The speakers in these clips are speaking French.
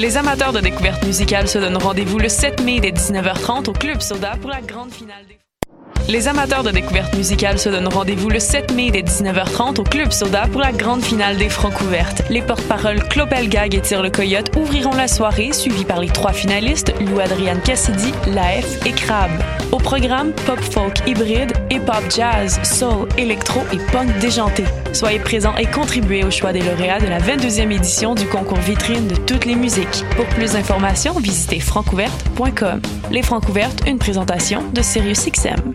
Les amateurs de découverte musicale se donnent rendez-vous le 7 mai dès 19h30 au Club Soda pour la grande finale des... Les amateurs de découverte musicale se donnent rendez-vous le 7 mai dès 19h30 au Club Soda pour la grande finale des Francs ouvertes. Les porte-paroles Clopel Gag et Tire le Coyote ouvriront la soirée, suivis par les trois finalistes Lou Adriane Cassidy, Laef et Crab. Au programme, pop folk hybride, hip-hop jazz, soul, électro et punk déjanté. Soyez présents et contribuez au choix des lauréats de la 22e édition du concours vitrine de toutes les musiques. Pour plus d'informations, visitez francouverte.com. Les Francs ouvertes, une présentation de SiriusXM.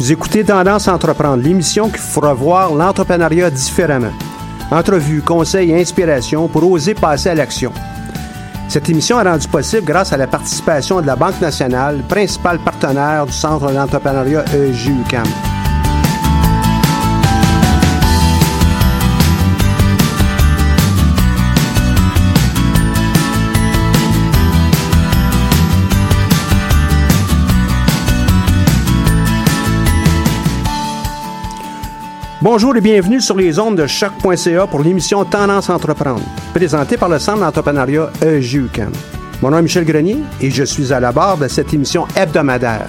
Vous écoutez Tendance entreprendre, l'émission qui fera voir l'entrepreneuriat différemment. Entrevues, conseils et inspirations pour oser passer à l'action. Cette émission est rendue possible grâce à la participation de la Banque nationale, principal partenaire du Centre d'entrepreneuriat EJUCAM. Bonjour et bienvenue sur les ondes de choc.ca pour l'émission Tendance entreprendre, présentée par le Centre d'entrepreneuriat E EJUCAM. Mon nom est Michel Grenier et je suis à la barre de cette émission hebdomadaire.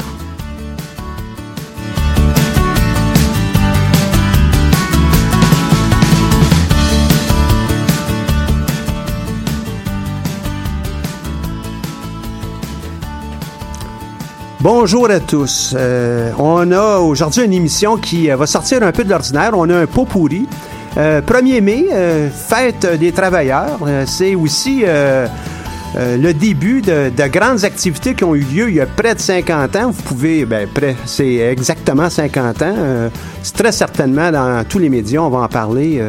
Bonjour à tous. Euh, on a aujourd'hui une émission qui euh, va sortir un peu de l'ordinaire. On a un pot pourri. Euh, 1er mai, euh, fête des travailleurs. C'est aussi le début de, de grandes activités qui ont eu lieu il y a près de 50 ans. Vous pouvez, ben, près, c'est exactement 50 ans. C'est très certainement dans tous les médias, on va en parler.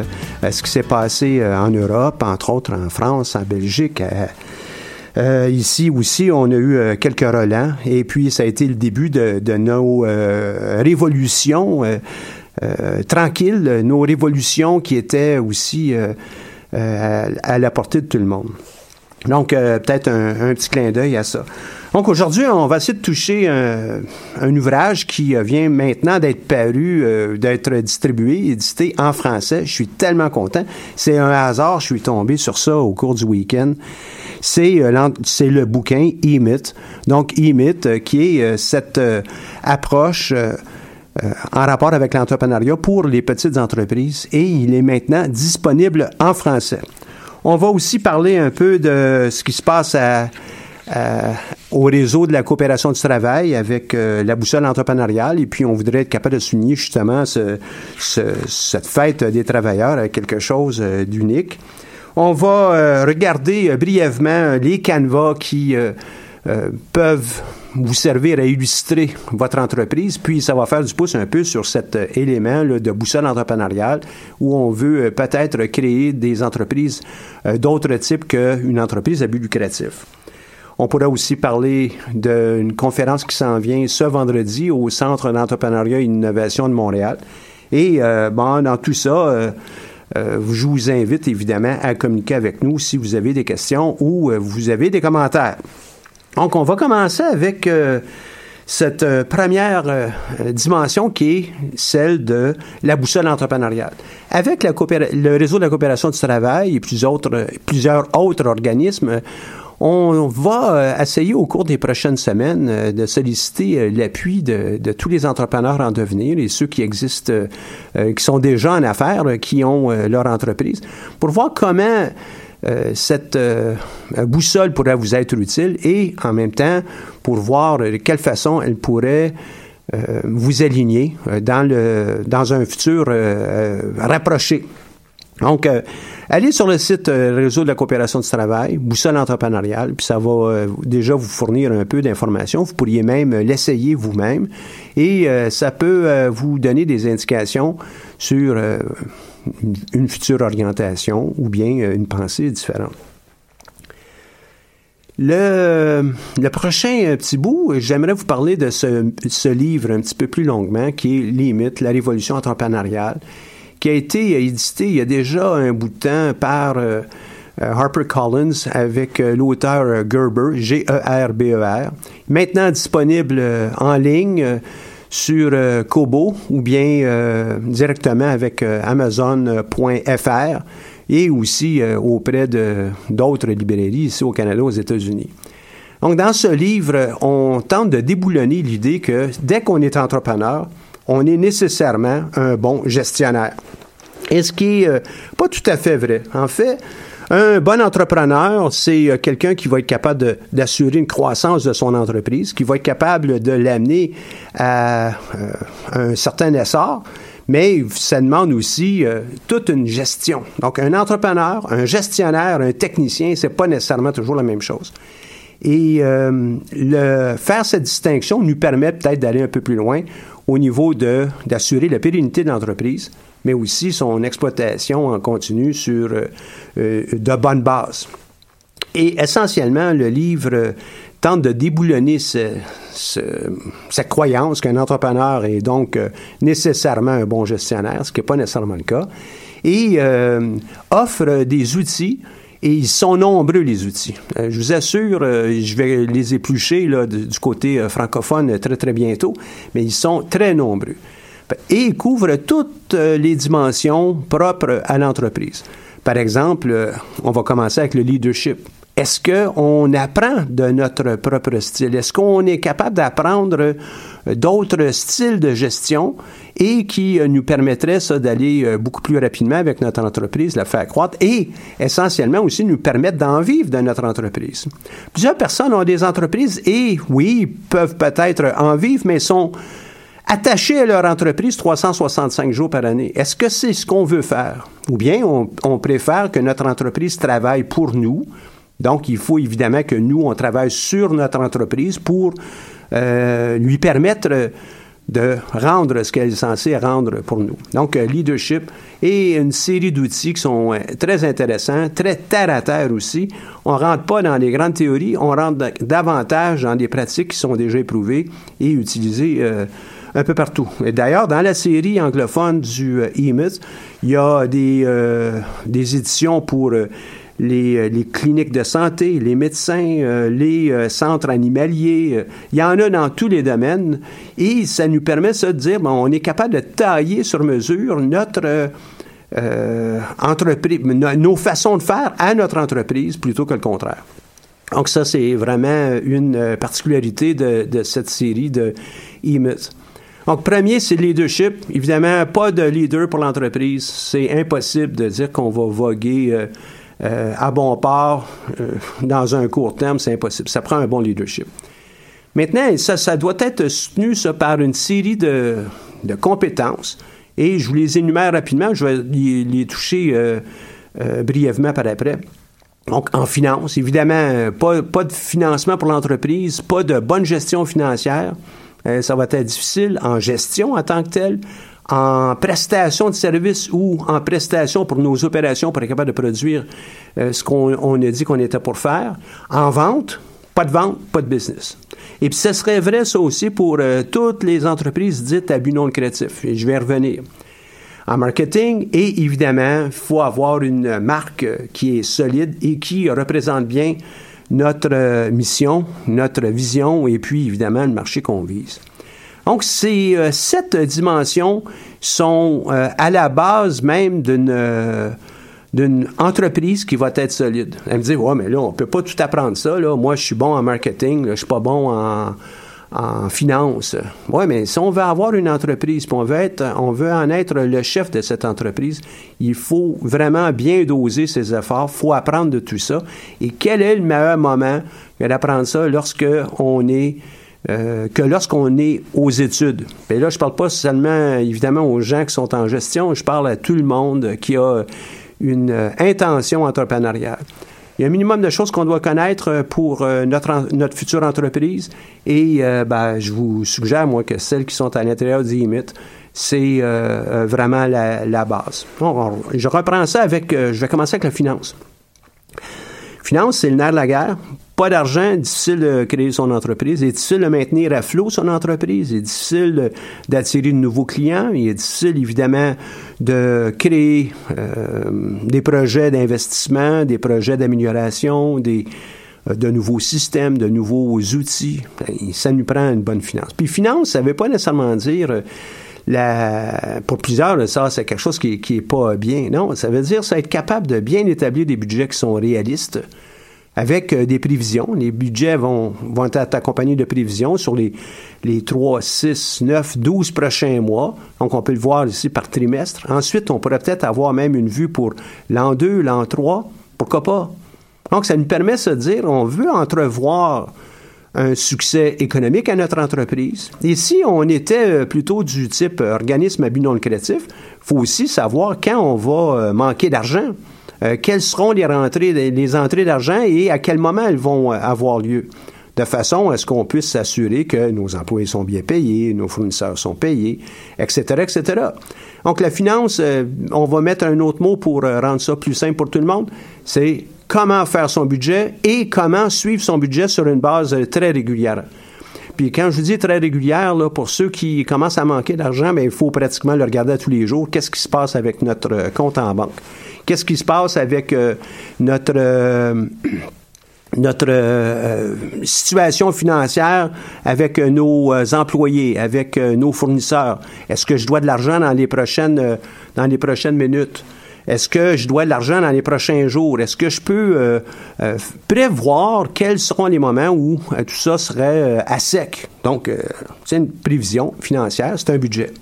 ce qui s'est passé en Europe, entre autres en France, en Belgique. Euh, ici aussi, on a eu euh, quelques relents et puis ça a été le début de, de nos euh, révolutions euh, euh, tranquilles, nos révolutions qui étaient aussi euh, à, à la portée de tout le monde. Donc, peut-être un, un petit clin d'œil à ça. Donc, aujourd'hui, on va essayer de toucher un, un ouvrage qui euh, vient maintenant d'être paru, euh, d'être distribué, édité en français. Je suis tellement content. C'est un hasard, je suis tombé sur ça au cours du week-end. C'est euh, le bouquin Emit. Donc, Emit, euh, qui est euh, cette euh, approche euh, euh, en rapport avec l'entrepreneuriat pour les petites entreprises et il est maintenant disponible en français. On va aussi parler un peu de ce qui se passe à, au réseau de la coopération du travail avec la boussole entrepreneuriale. Et puis, on voudrait être capable de souligner justement ce, cette fête des travailleurs avec quelque chose d'unique. On va regarder brièvement les canevas qui peuvent vous servir à illustrer votre entreprise, puis ça va faire du pouce un peu sur cet euh, élément de boussole entrepreneuriale où on veut euh, peut-être créer des entreprises euh, d'autres types qu'une entreprise à but lucratif. On pourra aussi parler d'une conférence qui s'en vient ce vendredi au Centre d'entrepreneuriat et d'innovation de Montréal. Et bon, dans tout ça, je vous invite évidemment à communiquer avec nous si vous avez des questions ou vous avez des commentaires. Donc, on va commencer avec euh, cette euh, première euh, dimension qui est celle de la boussole entrepreneuriale. Avec le réseau de la coopération du travail et plusieurs autres organismes, on va essayer au cours des prochaines semaines de solliciter l'appui de, tous les entrepreneurs en devenir et ceux qui existent, qui sont déjà en affaires, qui ont leur entreprise, pour voir comment euh, cette euh, boussole pourrait vous être utile et en même temps pour voir de quelle façon elle pourrait euh, vous aligner dans, le, dans un futur rapproché. Donc, allez sur le site Réseau de la coopération du travail, boussole entrepreneuriale, puis ça va déjà vous fournir un peu d'informations. Vous pourriez même l'essayer vous-même et ça peut vous donner des indications sur une, future orientation ou bien euh, une pensée différente. Le, prochain euh, petit bout, j'aimerais vous parler de ce, ce, livre un petit peu plus longuement, qui est Limite, la révolution entrepreneuriale, qui a été édité il y a déjà un bout de temps par euh, Harper Collins avec l'auteur Gerber, G-E-R-B-E-R, maintenant disponible en ligne sur euh, Kobo ou bien euh, directement avec euh, Amazon.fr et aussi auprès de d'autres librairies ici au Canada, aux États-Unis. Donc, dans ce livre, on tente de déboulonner l'idée que dès qu'on est entrepreneur, on est nécessairement un bon gestionnaire. Et ce qui n'est pas tout à fait vrai. En fait, un bon entrepreneur, c'est euh, quelqu'un qui va être capable d'assurer une croissance de son entreprise, qui va être capable de l'amener à euh, un certain essor, mais ça demande aussi euh, toute une gestion. Donc, un entrepreneur, un gestionnaire, un technicien, c'est pas nécessairement toujours la même chose. Et faire cette distinction nous permet peut-être d'aller un peu plus loin au niveau d'assurer la pérennité de l'entreprise, mais aussi son exploitation en continu sur euh, euh, de bonnes bases. Et essentiellement, le livre tente de déboulonner cette croyance qu'un entrepreneur est donc euh, nécessairement un bon gestionnaire, ce qui n'est pas nécessairement le cas, et offre des outils et ils sont nombreux, les outils. je vous assure, je vais les éplucher du côté francophone très, très bientôt, mais ils sont très nombreux et couvre toutes euh, les dimensions propres à l'entreprise. Par exemple, euh, on va commencer avec le leadership. Est-ce qu'on apprend de notre propre style? Est-ce qu'on est capable d'apprendre euh, d'autres styles de gestion et qui nous permettraient ça d'aller beaucoup plus rapidement avec notre entreprise, la faire croître et essentiellement aussi nous permettre d'en vivre de notre entreprise? Plusieurs personnes ont des entreprises et oui, peuvent peut-être en vivre, mais sont attachés à leur entreprise 365 jours par année. Est-ce que c'est ce qu'on veut faire? Ou bien on, préfère que notre entreprise travaille pour nous. Donc, il faut évidemment que nous, on travaille sur notre entreprise pour euh, lui permettre de rendre ce qu'elle est censée rendre pour nous. Donc, euh, leadership et une série d'outils qui sont euh, très intéressants, très terre à terre aussi. On rentre pas dans les grandes théories, on rentre davantage dans des pratiques qui sont déjà éprouvées et utilisées un peu partout. Et d'ailleurs, dans la série anglophone du euh, e il y a des, des éditions pour les, les, cliniques de santé, les médecins, les centres animaliers. il y en a dans tous les domaines. Et ça nous permet ça, de dire, bon, on est capable de tailler sur mesure notre entreprise, nos façons de faire à notre entreprise plutôt que le contraire. Donc ça, c'est vraiment une particularité de, cette série de e donc, premier, c'est le leadership. Évidemment, pas de leader pour l'entreprise. C'est impossible de dire qu'on va voguer euh, à bon port dans un court terme, c'est impossible. Ça prend un bon leadership. Maintenant, ça, ça doit être soutenu par une série de, de compétences. Et je vous les énumère rapidement. Je vais les, toucher brièvement par après. Donc, en finance, évidemment, pas, pas de financement pour l'entreprise, pas de bonne gestion financière. ça va être difficile en gestion en tant que telle en prestation de services ou en prestation pour nos opérations pour être capable de produire euh, ce qu'on a dit qu'on était pour faire. En vente, pas de vente, pas de business. Et puis, ce serait vrai, ça aussi, pour euh, toutes les entreprises dites à but non lucratif. Et je vais revenir. En marketing, et évidemment, il faut avoir une marque qui est solide et qui représente bien notre euh, mission, notre vision et puis, évidemment, le marché qu'on vise. Donc, ces euh, sept dimensions sont euh, à la base même d'une euh, d'une entreprise qui va être solide. Elle me dit, ouais, mais là, on peut pas tout apprendre ça. Là. Moi, je suis bon en marketing, là, je suis pas bon en, en finance. Oui, mais si on veut avoir une entreprise, puis on veut, être, on veut en être le chef de cette entreprise, il faut vraiment bien doser ses efforts, il faut apprendre de tout ça. Et quel est le meilleur moment d'apprendre ça lorsque on est euh, que lorsqu'on est aux études. Et là, je parle pas seulement, évidemment, aux gens qui sont en gestion, je parle à tout le monde qui a une euh, intention entrepreneuriale. Il y a un minimum de choses qu'on doit connaître pour euh, notre, notre future entreprise et ben, je vous suggère, moi, que celles qui sont à l'intérieur du IMIT, c'est vraiment la base. je reprends ça avec, je vais commencer avec la finance. Finance, c'est le nerf de la guerre pas d'argent, difficile de créer son entreprise, il est difficile de maintenir à flot son entreprise, il est difficile d'attirer de nouveaux clients, il est difficile évidemment de créer euh, des projets d'investissement, des projets d'amélioration, des euh, de nouveaux systèmes, de nouveaux outils. Ça nous prend une bonne finance. Puis finance, ça ne veut pas nécessairement dire euh, la, pour plusieurs, ça, c'est quelque chose qui, qui est pas bien. Non, ça veut dire ça être capable de bien établir des budgets qui sont réalistes, avec euh, des prévisions. Les budgets vont, vont être accompagnés de prévisions sur les, les 3, 6, 9, 12 prochains mois. Donc, on peut le voir ici par trimestre. Ensuite, on pourrait peut-être avoir même une vue pour l'an 2, l'an 3. Pourquoi pas? Donc, ça nous permet de se dire, on veut entrevoir un succès économique à notre entreprise. Et si on était euh, plutôt du type organisme à but non lucratif, il faut aussi savoir quand on va euh, manquer d'argent. Euh, quelles seront les entrées d'argent et à quel moment elles vont euh, avoir lieu? De façon à ce qu'on puisse s'assurer que nos employés sont bien payés, nos fournisseurs sont payés, etc., etc. Donc, la finance, euh, on va mettre un autre mot pour rendre ça plus simple pour tout le monde, c'est comment faire son budget et comment suivre son budget sur une base très régulière. Puis quand je dis très régulière, là, pour ceux qui commencent à manquer d'argent, ben, il faut pratiquement le regarder tous les jours. Qu'est-ce qui se passe avec notre compte en banque? Qu'est-ce qui se passe avec euh, notre euh, notre euh, situation financière avec nos employés, avec nos fournisseurs? Est-ce que je dois de l'argent dans les prochaines dans les prochaines minutes? Est-ce que je dois de l'argent dans les prochains jours? Est-ce que je peux prévoir quels seront les moments où tout ça serait à sec? Donc, c'est une prévision financière, c'est un budget.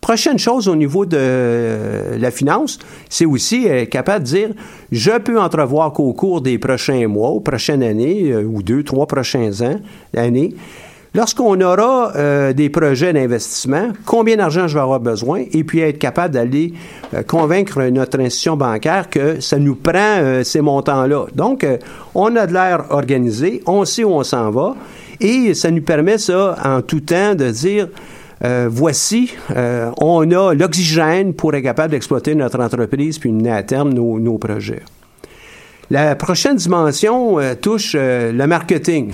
Prochaine chose au niveau de la finance, c'est aussi être capable de dire, je peux entrevoir qu'au cours des prochains mois, ou prochaines années, euh, ou deux, trois prochains ans, années, lorsqu'on aura euh, des projets d'investissement, combien d'argent je vais avoir besoin, et puis être capable d'aller euh, convaincre notre institution bancaire que ça nous prend ces montants-là. Donc, on a de l'air organisé, on sait où on s'en va, et ça nous permet ça en tout temps de dire, euh, voici, euh, on a l'oxygène pour être capable d'exploiter notre entreprise puis mener à terme nos, projets. La prochaine dimension euh, touche le marketing.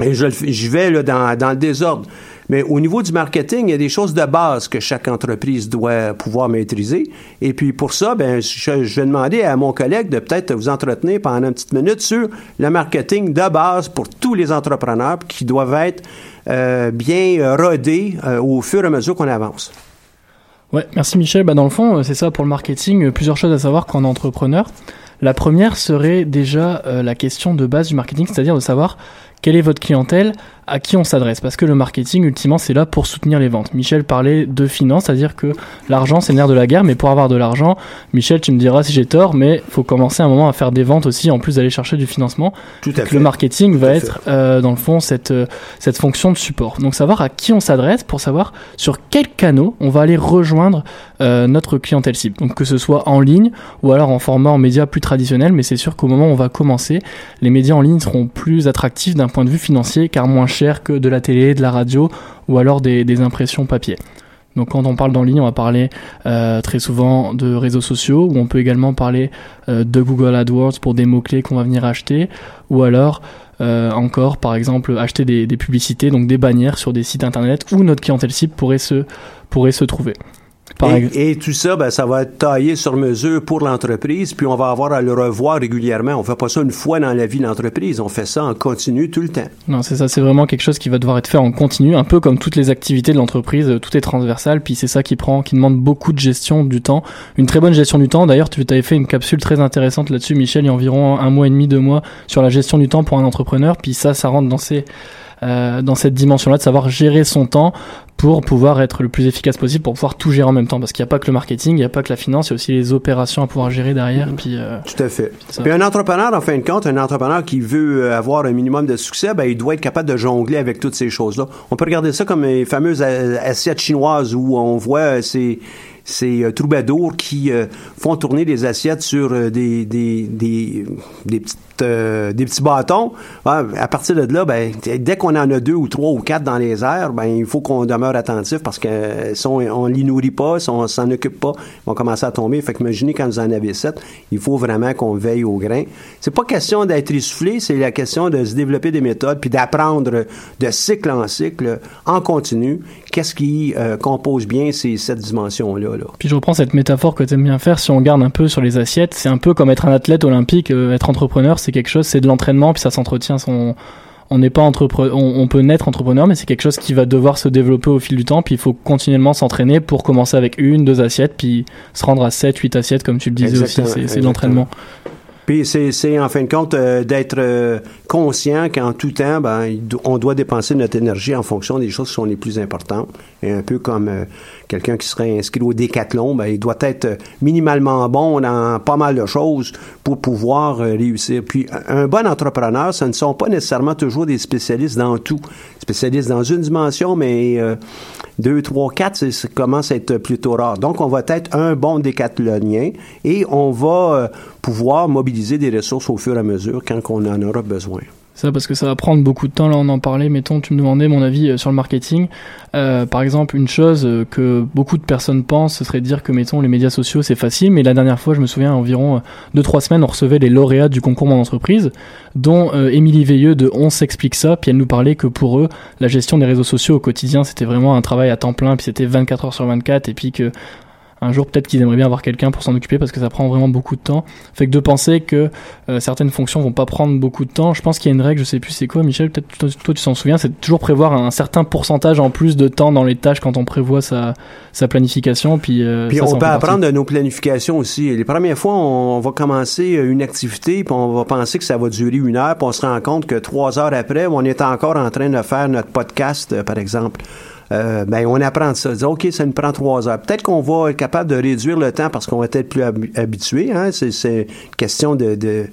Et je, vais dans, le désordre. Mais au niveau du marketing, il y a des choses de base que chaque entreprise doit pouvoir maîtriser. Et puis pour ça, ben, je, vais demander à mon collègue de peut-être vous entretenir pendant une petite minute sur le marketing de base pour tous les entrepreneurs qui doivent être euh, bien rodés euh, au fur et à mesure qu'on avance. Ouais, merci Michel. Bah, dans le fond, c'est ça pour le marketing. Plusieurs choses à savoir est entrepreneur. La première serait déjà euh, la question de base du marketing, c'est-à-dire de savoir quelle est votre clientèle, à qui on s'adresse Parce que le marketing, ultimement, c'est là pour soutenir les ventes. Michel parlait de finance, c'est-à-dire que l'argent, c'est le nerf de la guerre, mais pour avoir de l'argent, Michel, tu me diras si j'ai tort, mais faut commencer un moment à faire des ventes aussi, en plus d'aller chercher du financement. Tout à fait. Le marketing Tout va à être, euh, dans le fond, cette, euh, cette fonction de support. Donc, savoir à qui on s'adresse pour savoir sur quels canaux on va aller rejoindre euh, notre clientèle cible. Donc, que ce soit en ligne ou alors en format en médias plus traditionnels, mais c'est sûr qu'au moment où on va commencer, les médias en ligne seront plus attractifs d'un point de vue financier, car moins que de la télé, de la radio ou alors des, impressions papier. Donc quand on parle d'en ligne, on va parler euh, très souvent de réseaux sociaux, ou on peut également parler euh, de Google AdWords pour des mots-clés qu'on va venir acheter, ou alors euh, encore, par exemple, acheter des, publicités, donc des bannières sur des sites internet où notre clientèle cible pourrait se trouver. Par Et, et tout ça, ben, ça va être taillé sur mesure pour l'entreprise, puis on va avoir à le revoir régulièrement. On fait pas ça une fois dans la vie de l'entreprise, on fait ça en continu tout le temps. Non, c'est ça, c'est vraiment quelque chose qui va devoir être fait en continu, un peu comme toutes les activités de l'entreprise, euh, tout est transversal, puis c'est ça qui prend, qui demande beaucoup de gestion du temps, une très bonne gestion du temps. D'ailleurs, tu avais fait une capsule très intéressante là-dessus, Michel, il y a environ un mois et demi, deux mois, sur la gestion du temps pour un entrepreneur, puis ça, ça rentre dans ces, euh, dans cette dimension-là de savoir gérer son temps pour pouvoir être le plus efficace possible, pour pouvoir tout gérer en même temps, parce qu'il n'y a pas que le marketing, il n'y a pas que la finance, il y a aussi les opérations à pouvoir gérer derrière, puis euh, Tout à fait. Puis un entrepreneur, en fin de compte, un entrepreneur qui veut euh, avoir un minimum de succès, ben, il doit être capable de jongler avec toutes ces choses-là. On peut regarder ça comme les fameuses assiettes chinoises où on voit ces, ces euh, troubadours qui euh, font tourner des assiettes sur euh, des, des, des, des petites euh, des petits bâtons. À partir de là, ben, dès qu'on en a deux ou trois ou quatre dans les airs, ben, il faut qu'on demeure attentif parce que euh, on, on les nourrit pas, si on s'en occupe pas, ils vont commencer à tomber. Fait que imaginez quand vous en avez sept, il faut vraiment qu'on veille au grain. C'est pas question d'être essoufflé, c'est la question de se développer des méthodes puis d'apprendre de cycle en cycle, en continu, qu'est-ce qui euh, compose bien ces sept dimensions-là. Là. Puis je reprends cette métaphore que tu aimes bien faire, si on garde un peu sur les assiettes, c'est un peu comme être un athlète olympique, être entrepreneur, quelque chose, c'est de l'entraînement, puis ça s'entretient, son... on n'est pas entrepreneur, on, on peut naître entrepreneur, mais c'est quelque chose qui va devoir se développer au fil du temps, puis il faut continuellement s'entraîner pour commencer avec une, deux assiettes, puis se rendre à sept, huit assiettes, comme tu le disais Exactement, aussi, c'est- c'est de l'entraînement. Puis c'est, c'est en fin de compte euh, d'être euh, conscient qu'en tout temps, ben, on doit dépenser notre énergie en fonction des choses qui sont les plus importantes. Et un peu comme euh, quelqu'un qui serait inscrit au décathlon, ben, il doit être euh, minimalement bon dans pas mal de choses pour pouvoir euh, réussir. Puis un bon entrepreneur, ce ne sont pas nécessairement toujours des spécialistes dans tout. Spécialistes dans une dimension, mais euh, deux, trois, quatre, ça commence à être plutôt rare. Donc, on va être un bon décathlonien et on va pouvoir mobiliser des ressources au fur et à mesure quand on en aura besoin. Ça, parce que ça va prendre beaucoup de temps. Là, on en parlait. Mettons, tu me demandais mon avis euh, sur le marketing. Euh, par exemple, une chose euh, que beaucoup de personnes pensent, ce serait de dire que, mettons, les médias sociaux, c'est facile. Mais la dernière fois, je me souviens, environ 2-3 semaines, on recevait les lauréats du concours Mon Entreprise, dont euh, Émilie Veilleux de On s'explique ça. Puis elle nous parlait que pour eux, la gestion des réseaux sociaux au quotidien, c'était vraiment un travail à temps plein. Puis c'était 24 heures sur 24. Et puis que un jour peut-être qu'ils aimeraient bien avoir quelqu'un pour s'en occuper parce que ça prend vraiment beaucoup de temps. Fait que de penser que euh, certaines fonctions vont pas prendre beaucoup de temps, je pense qu'il y a une règle, je sais plus c'est quoi, Michel, peut-être toi, toi, tu t'en souviens, c'est toujours prévoir un certain pourcentage en plus de temps dans les tâches quand on prévoit sa, sa planification. Puis, euh, Puis ça, on peut apprendre de nos planifications aussi. Les premières fois, on va commencer euh, une activité, puis on va penser que ça va durer une heure, puis on se rend compte que trois heures après, on est encore en train de faire notre podcast, euh, par exemple. Euh, ben, on apprend de ça. Dire, OK, ça nous prend trois heures. Peut-être qu'on va être capable de réduire le temps parce qu'on va être plus hab- habitué. Hein? C'est, c'est une question de, de-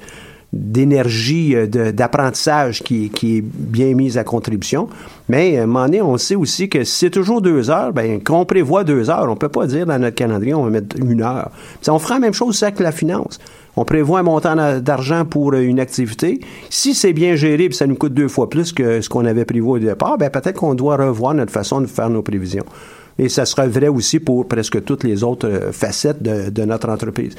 d'énergie, euh, d'apprentissage qui, est bien mise à contribution. Mais à un moment donné, on sait aussi que si c'est toujours deux heures, ben, qu'on prévoit deux heures, on peut pas dire dans notre calendrier, on va mettre une heure. On fera la même chose avec la finance. On prévoit un montant d'a- d'argent pour euh, une activité. Si c'est bien géré puis ça nous coûte deux fois plus que ce qu'on avait prévu au départ, ben peut-être qu'on doit revoir notre façon de faire nos prévisions. Et ça sera vrai aussi pour presque toutes les autres euh, facettes de notre entreprise.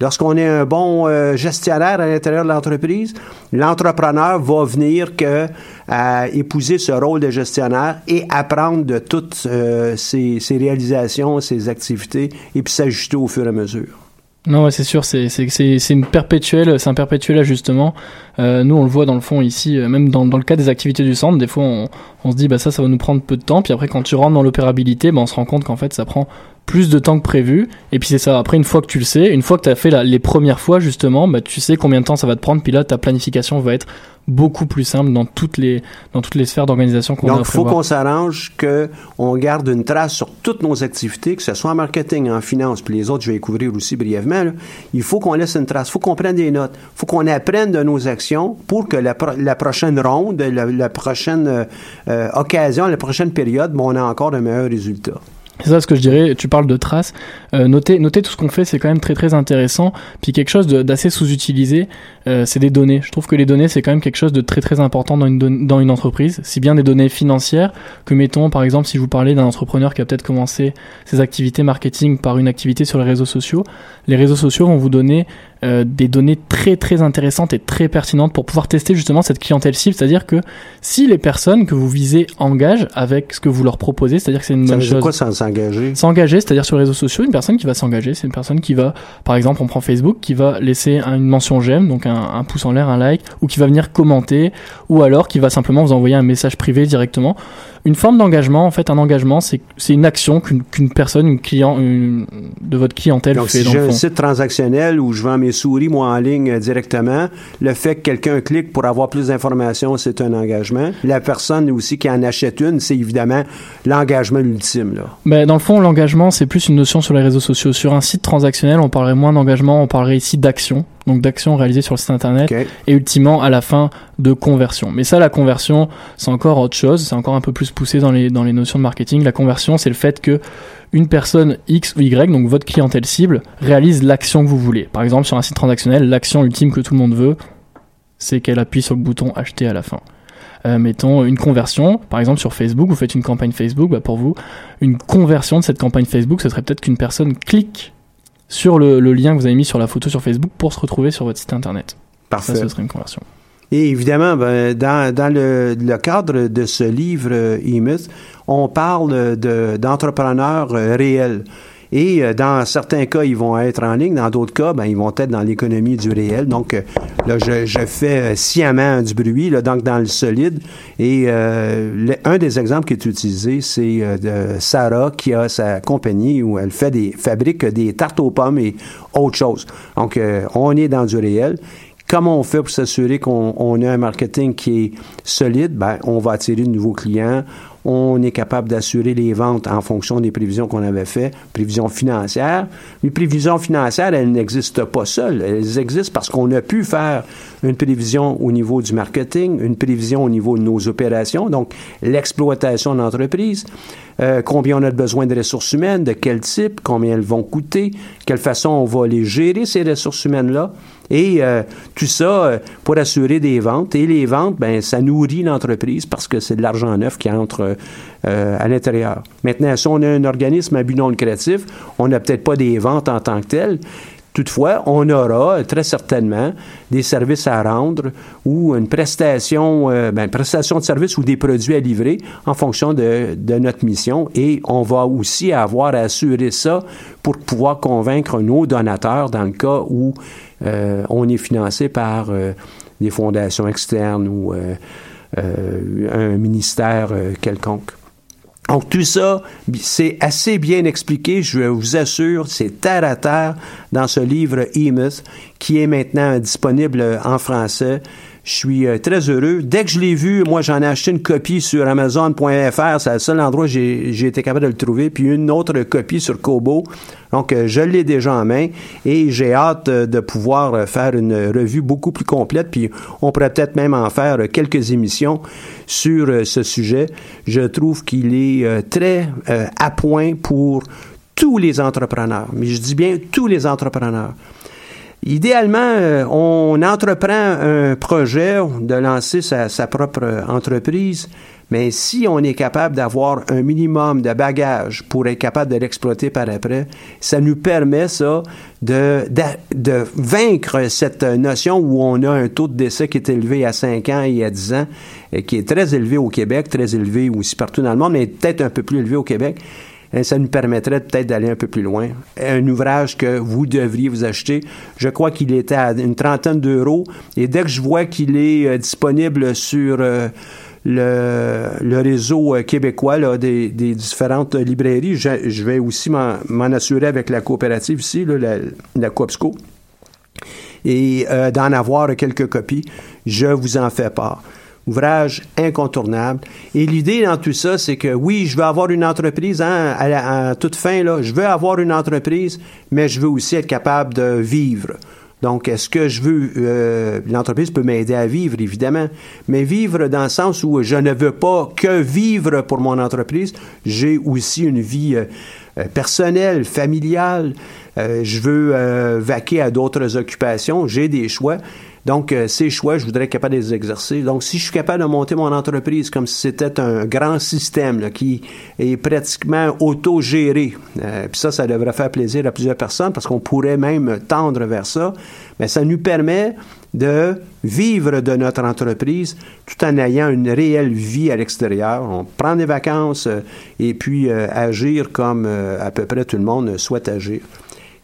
Lorsqu'on est un bon euh, gestionnaire à l'intérieur de l'entreprise, l'entrepreneur va venir que à épouser ce rôle de gestionnaire et apprendre de toutes euh, ses, ses réalisations, ses activités, et puis s'ajuster au fur et à mesure. Non, ouais, c'est sûr, c'est c'est une perpétuelle, c'est un perpétuel ajustement. Euh, nous, on le voit dans le fond ici, euh, même dans, dans le cas des activités du centre, des fois, on, on se dit bah ça, ça va nous prendre peu de temps. Puis après, quand tu rentres dans l'opérabilité, bah, on se rend compte qu'en fait, ça prend plus de temps que prévu. Et puis c'est ça. Après, une fois que tu le sais, une fois que tu as fait la- les premières fois justement, bah tu sais combien de temps ça va te prendre. Puis là, ta planification va être beaucoup plus simple dans toutes les, dans toutes les sphères d'organisation qu'on a Donc, il faut qu'on s'arrange que on garde une trace sur toutes nos activités, que ce soit en marketing, en finance, puis les autres, je vais les couvrir aussi brièvement. là. Il faut qu'on laisse une trace, il faut qu'on prenne des notes, il faut qu'on apprenne de nos actions pour que la, pro- la prochaine ronde, la, la prochaine euh, euh, occasion, la prochaine période, ben, on a encore de meilleurs résultats. C'est ça ce que je dirais. Tu parles de traces. Euh, noter, noter tout ce qu'on fait, c'est quand même très très intéressant. Puis quelque chose d'assez sous-utilisé, euh, c'est des données. Je trouve que les données, c'est quand même quelque chose de très très important dans une, dans une entreprise. Si bien des données financières que mettons, par exemple, si je vous parlais d'un entrepreneur qui a peut-être commencé ses activités marketing par une activité sur les réseaux sociaux, les réseaux sociaux vont vous donner euh, des données très très intéressantes et très pertinentes pour pouvoir tester justement cette clientèle cible. C'est-à-dire que si les personnes que vous visez engagent avec ce que vous leur proposez, c'est-à-dire que c'est une Ça bonne chose. quoi s'engager? S'engager, c'est-à-dire sur les réseaux sociaux, une personne qui va s'engager, c'est une personne qui va, par exemple, on prend Facebook, qui va laisser un- une mention j'aime, donc un pouce en l'air, un like, ou qui va venir commenter, ou alors qui va simplement vous envoyer un message privé directement. Une forme d'engagement, en fait, un engagement, c'est une action qu'une personne, une client, une- de votre clientèle Donc, fait si j'ai un site transactionnel où je vends mes souris, moi, en ligne euh, directement, le fait que quelqu'un clique pour avoir plus d'informations, c'est un engagement. La personne aussi qui en achète une, c'est évidemment l'engagement ultime, là. Ben, dans le fond, l'engagement, c'est plus une notion sur les réseaux sociaux. Sur un site transactionnel, on parlerait moins d'engagement, on parlerait ici d'action. Donc d'action réalisée sur le site internet et ultimement à la fin de conversion. Mais ça, la conversion, c'est encore autre chose, c'est encore un peu plus poussé dans les, dans les notions de marketing. La conversion, c'est le fait que une personne X ou Y, donc votre clientèle cible, réalise l'action que vous voulez. Par exemple, sur un site transactionnel, l'action ultime que tout le monde veut, c'est qu'elle appuie sur le bouton acheter à la fin. Euh, mettons une conversion, par exemple sur Facebook, vous faites une campagne Facebook, bah pour vous, une conversion de cette campagne Facebook, ce serait peut-être qu'une personne clique sur le, le lien que vous avez mis sur la photo sur Facebook pour se retrouver sur votre site internet. Ça, Parfait. ce serait une conversion. Et évidemment, ben, dans, dans le, le cadre de ce livre euh, E-Myth, on parle de- d'entrepreneurs euh, réels. Et euh, dans certains cas, ils vont être en ligne. Dans d'autres cas, ben, ils vont être dans l'économie du réel. Donc, euh, là, je, je fais euh, sciemment du bruit, là, donc dans le solide. Et euh, un des exemples qui est utilisé, c'est euh, Sarah qui a sa compagnie où elle fait des fabrique des tartes aux pommes et autre chose. Donc, euh, on est dans du réel. Comment on fait pour s'assurer qu'on on a un marketing qui est solide? Ben, on va attirer de nouveaux clients. On est capable d'assurer les ventes en fonction des prévisions qu'on avait fait, prévisions financières. Les prévisions financières, elles n'existent pas seules. Elles existent parce qu'on a pu faire une prévision au niveau du marketing, une prévision au niveau de nos opérations, donc l'exploitation de l'entreprise, euh, combien on a besoin de ressources humaines, de quel type, combien elles vont coûter, quelle façon on va les gérer, ces ressources humaines-là. Et euh, tout ça euh, pour assurer des ventes. Et les ventes, ben, ça nourrit l'entreprise parce que c'est de l'argent neuf qui entre euh, à l'intérieur. Maintenant, si on a un organisme à but non lucratif, on n'a peut-être pas des ventes en tant que telles. Toutefois, on aura très certainement des services à rendre ou une prestation, euh, ben, prestation de service ou des produits à livrer en fonction de, de notre mission. Et on va aussi avoir à assurer ça pour pouvoir convaincre nos donateurs dans le cas où euh, on est financé par euh, des fondations externes ou euh, euh, un ministère euh, quelconque. Donc tout ça, c'est assez bien expliqué, je vous assure, c'est terre à terre dans ce livre E-Myth qui est maintenant disponible en français. Je suis euh, très heureux. Dès que je l'ai vu, moi j'en ai acheté une copie sur Amazon.fr, c'est le seul endroit où j'ai été capable de le trouver, puis une autre copie sur Kobo. Donc euh, je l'ai déjà en main et j'ai hâte euh, de pouvoir faire une revue beaucoup plus complète, puis on pourrait peut-être même en faire quelques émissions sur ce sujet. Je trouve qu'il est très à point pour tous les entrepreneurs, mais je dis bien tous les entrepreneurs. Idéalement, euh, on entreprend un projet de lancer sa, propre entreprise, mais si on est capable d'avoir un minimum de bagages pour être capable de l'exploiter par après, ça nous permet ça de, de, vaincre cette notion où on a un taux de décès qui est élevé à 5 ans et à 10 ans, qui est très élevé au Québec, très élevé aussi partout dans le monde, mais peut-être un peu plus élevé au Québec. Ça nous permettrait peut-être d'aller un peu plus loin. Un ouvrage que vous devriez vous acheter. Je crois qu'il était à une trentaine d'euros. Et dès que je vois qu'il est euh, disponible sur euh, le, réseau euh, québécois des, différentes librairies, je, vais aussi m'en assurer avec la coopérative ici, la, la Coopsco. et d'en avoir quelques copies, je vous en fais part. Ouvrage incontournable. Et l'idée dans tout ça, c'est que oui, je veux avoir une entreprise, hein, à, à toute fin, là, je veux avoir une entreprise, mais je veux aussi être capable de vivre. Donc, est-ce que je veux... Euh, L'entreprise peut m'aider à vivre, évidemment, mais vivre dans le sens où je ne veux pas que vivre pour mon entreprise, j'ai aussi une vie euh, euh, personnelle, familiale, euh, je veux euh, vaquer à d'autres occupations, j'ai des choix. Donc, euh, ces choix, je voudrais être capable de les exercer. Donc, si je suis capable de monter mon entreprise comme si c'était un grand système qui est pratiquement autogéré, euh, puis ça, ça devrait faire plaisir à plusieurs personnes parce qu'on pourrait même tendre vers ça, mais ça nous permet de vivre de notre entreprise tout en ayant une réelle vie à l'extérieur. On prend des vacances euh, et puis euh, agir comme à peu près tout le monde souhaite agir.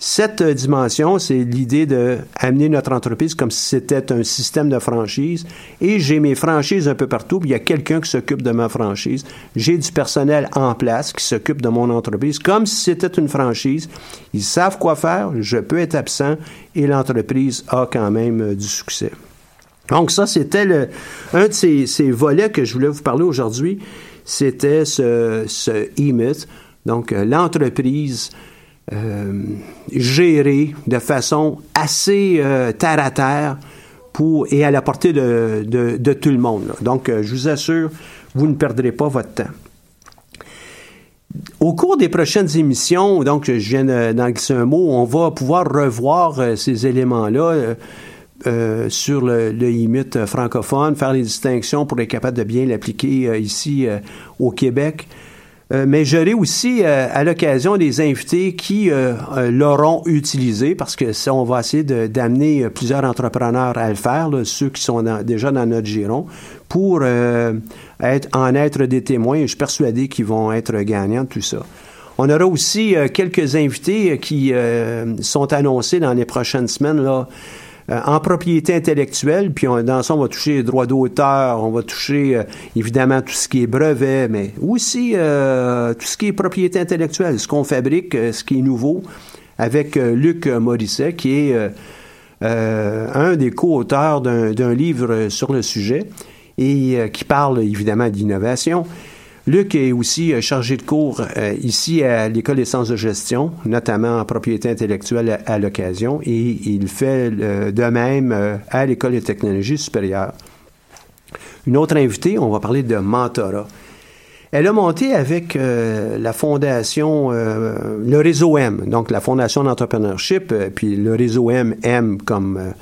Cette dimension, c'est l'idée de amener notre entreprise comme si c'était un système de franchise. Et j'ai mes franchises un peu partout, il y a quelqu'un qui s'occupe de ma franchise. J'ai du personnel en place qui s'occupe de mon entreprise comme si c'était une franchise. Ils savent quoi faire, je peux être absent et l'entreprise a quand même euh, du succès. Donc ça, c'était un de ces, ces volets que je voulais vous parler aujourd'hui. C'était ce, ce e-myth. Donc, euh, l'entreprise euh, gérée de façon assez euh, terre à terre pour, et à la portée de, tout le monde. Donc, euh, je vous assure, vous ne perdrez pas votre temps. Au cours des prochaines émissions, donc je viens de- d'en glisser un mot, on va pouvoir revoir ces éléments-là sur le, le IMIT euh, francophone, faire les distinctions pour être capable de bien l'appliquer ici au Québec. Euh, mais j'aurai aussi euh, à l'occasion des invités qui euh, l'auront utilisé parce que ça, on va essayer d'amener plusieurs entrepreneurs à le faire, ceux qui sont déjà dans notre giron, pour en être des témoins. Je suis persuadé qu'ils vont être gagnants de tout ça. On aura aussi quelques invités qui sont annoncés dans les prochaines semaines là, euh, en propriété intellectuelle, puis on- dans ça, on va toucher les droits d'auteur, on va toucher euh, évidemment tout ce qui est brevet, mais aussi euh, tout ce qui est propriété intellectuelle, ce qu'on fabrique, ce qui est nouveau, avec Luc Morisset, qui est un des co-auteurs d'un livre sur le sujet et qui parle évidemment d'innovation. Luc est aussi euh, chargé de cours euh, ici à l'École des sciences de gestion, notamment en propriété intellectuelle à, l'occasion, et il fait de même euh, à l'École des technologies supérieures. Une autre invitée, on va parler de mentorat. Elle a monté avec la fondation, le réseau M, donc la fondation d'entrepreneurship, puis le réseau M, M comme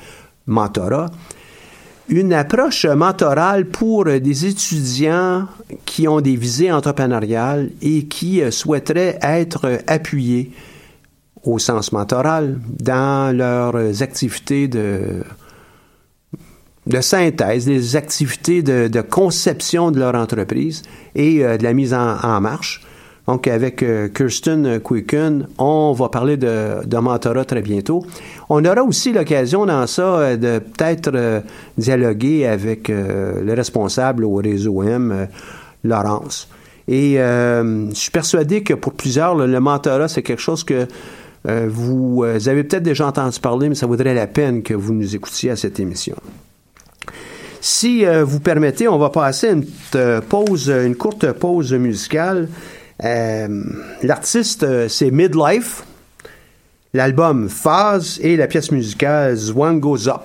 mentorat, une approche mentorale pour euh, des étudiants qui ont des visées entrepreneuriales et qui euh, souhaiteraient être euh, appuyés au sens mentoral dans leurs activités de, synthèse, des activités de, conception de leur entreprise et euh, de la mise en marche. Donc, avec euh, Kirsten Quicken, on va parler de, de mentorat très bientôt. On aura aussi l'occasion dans ça euh, de peut-être euh, dialoguer avec le responsable au réseau M, Laurence. Et je suis persuadé que pour plusieurs, le, le mentorat, c'est quelque chose que vous avez peut-être déjà entendu parler, mais ça vaudrait la peine que vous nous écoutiez à cette émission. Si vous permettez, on va passer une pause, une courte pause musicale. Euh, L'artiste, euh, c'est Midlife, l'album Phase et la pièce musicale One Goes Up.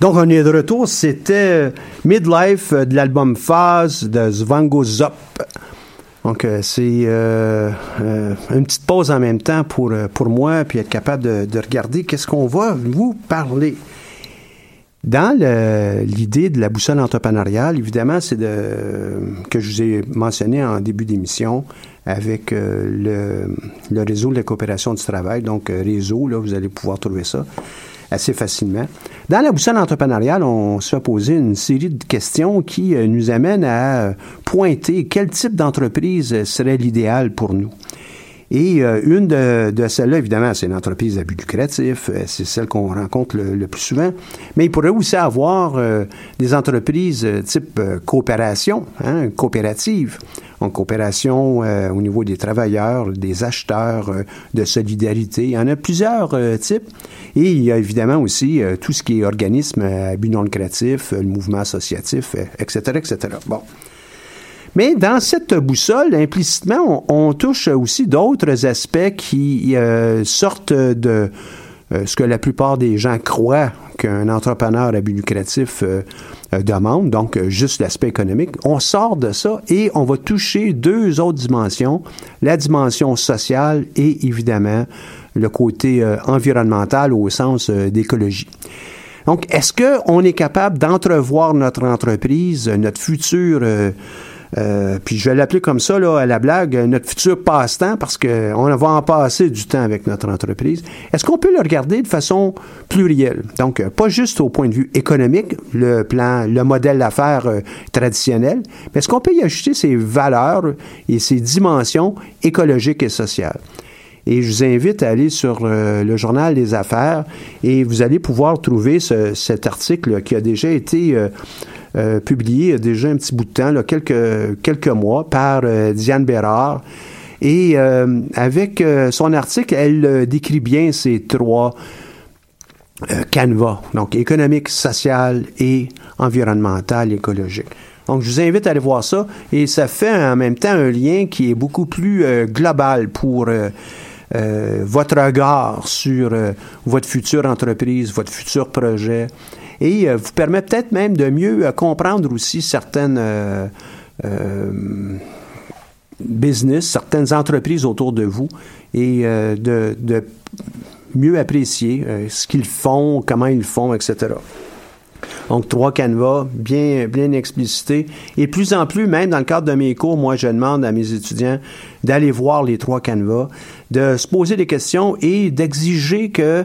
Donc, on est de retour. C'était Midlife de l'album Phase de Zvango Zop. Donc, c'est une petite pause en même temps pour, pour moi, puis être capable de, de regarder qu'est-ce qu'on va vous parler. Dans l'idée de la boussole entrepreneuriale, évidemment, c'est que je vous ai mentionné en début d'émission avec le, le, réseau de la coopération du travail. Donc, réseau, là, vous allez pouvoir trouver ça assez facilement. Dans la boussole entrepreneuriale, on se fait une série de questions qui nous amènent à pointer quel type d'entreprise serait l'idéal pour nous. Et euh, une de, de celles-là, évidemment, c'est l'entreprise à but lucratif. Euh, c'est celle qu'on rencontre le, plus souvent. Mais il pourrait aussi avoir euh, des entreprises type coopération, hein, coopérative. Donc, coopération au niveau des travailleurs, des acheteurs, de solidarité. Il y en a plusieurs types. Et il y a évidemment aussi tout ce qui est organisme à but non lucratif, le mouvement associatif, etc., etc. Bon. Mais dans cette boussole, implicitement, on, touche aussi d'autres aspects qui euh, sortent de euh, ce que la plupart des gens croient qu'un entrepreneur à but lucratif euh, demande, donc juste l'aspect économique. On sort de ça et on va toucher deux autres dimensions, la dimension sociale et évidemment le côté environnemental au sens d'écologie. Donc, est-ce qu'on est capable d'entrevoir notre entreprise, notre futur euh, puis je vais l'appeler comme ça, là, à la blague, notre futur passe-temps, parce qu'on va en passer du temps avec notre entreprise. Est-ce qu'on peut le regarder de façon plurielle? Donc, euh, pas juste au point de vue économique, le plan, le modèle d'affaires euh, traditionnel, mais est-ce qu'on peut y ajouter ces valeurs et ces dimensions écologiques et sociales? Et je vous invite à aller sur euh, le journal des affaires et vous allez pouvoir trouver ce, cet article qui a déjà été euh, euh, publié déjà un petit bout de temps, quelques, quelques mois, par euh, Diane Bérard. Et euh, avec son article, elle décrit bien ces trois canevas, donc économique, social et environnemental, écologique. Donc, je vous invite à aller voir ça. Et ça fait en même temps un lien qui est beaucoup plus global pour votre regard sur votre future entreprise, votre futur projet, et euh, vous permet peut-être même de mieux comprendre aussi certaines business, certaines entreprises autour de vous, et de, de, mieux apprécier ce qu'ils font, comment ils font, etc. Donc, trois canevas bien, bien explicités. Et plus en plus, même dans le cadre de mes cours, moi, je demande à mes étudiants d'aller voir les trois canevas, de se poser des questions et d'exiger que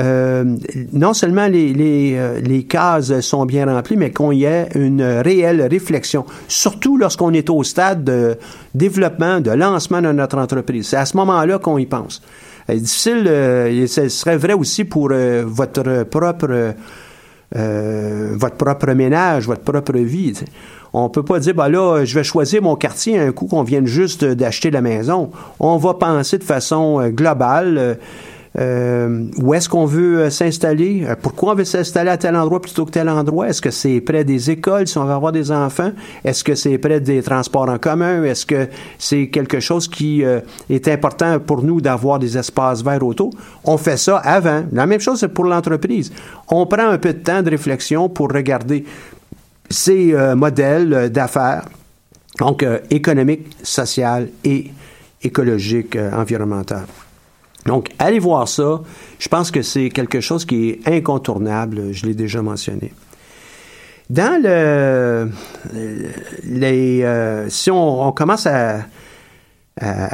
euh, non seulement euh, les, cases sont bien remplies, mais qu'on y ait une réelle réflexion, surtout lorsqu'on est au stade de développement, de lancement de notre entreprise. C'est à ce moment-là qu'on y pense. C'est difficile, euh, ce serait vrai aussi pour euh, votre propre euh, votre propre ménage, votre propre vie. T'sais. On peut pas dire, ben là, je vais choisir mon quartier un coup qu'on vient juste d'acheter la maison. On va penser de façon euh, globale. Euh, où est-ce qu'on veut euh, s'installer? Pourquoi on veut s'installer à tel endroit plutôt que tel endroit? Est-ce que c'est près des écoles si on veut avoir des enfants? Est-ce que c'est près des transports en commun? Est-ce que c'est quelque chose qui euh, est important pour nous d'avoir des espaces verts autour? On fait ça avant. La même chose pour l'entreprise. On prend un peu de temps de réflexion pour regarder ces euh, modèles d'affaires, donc euh, économique, social et écologique, environnemental. Donc, allez voir ça. Je pense que c'est quelque chose qui est incontournable. Je l'ai déjà mentionné. Dans le, les, euh, si on, commence à,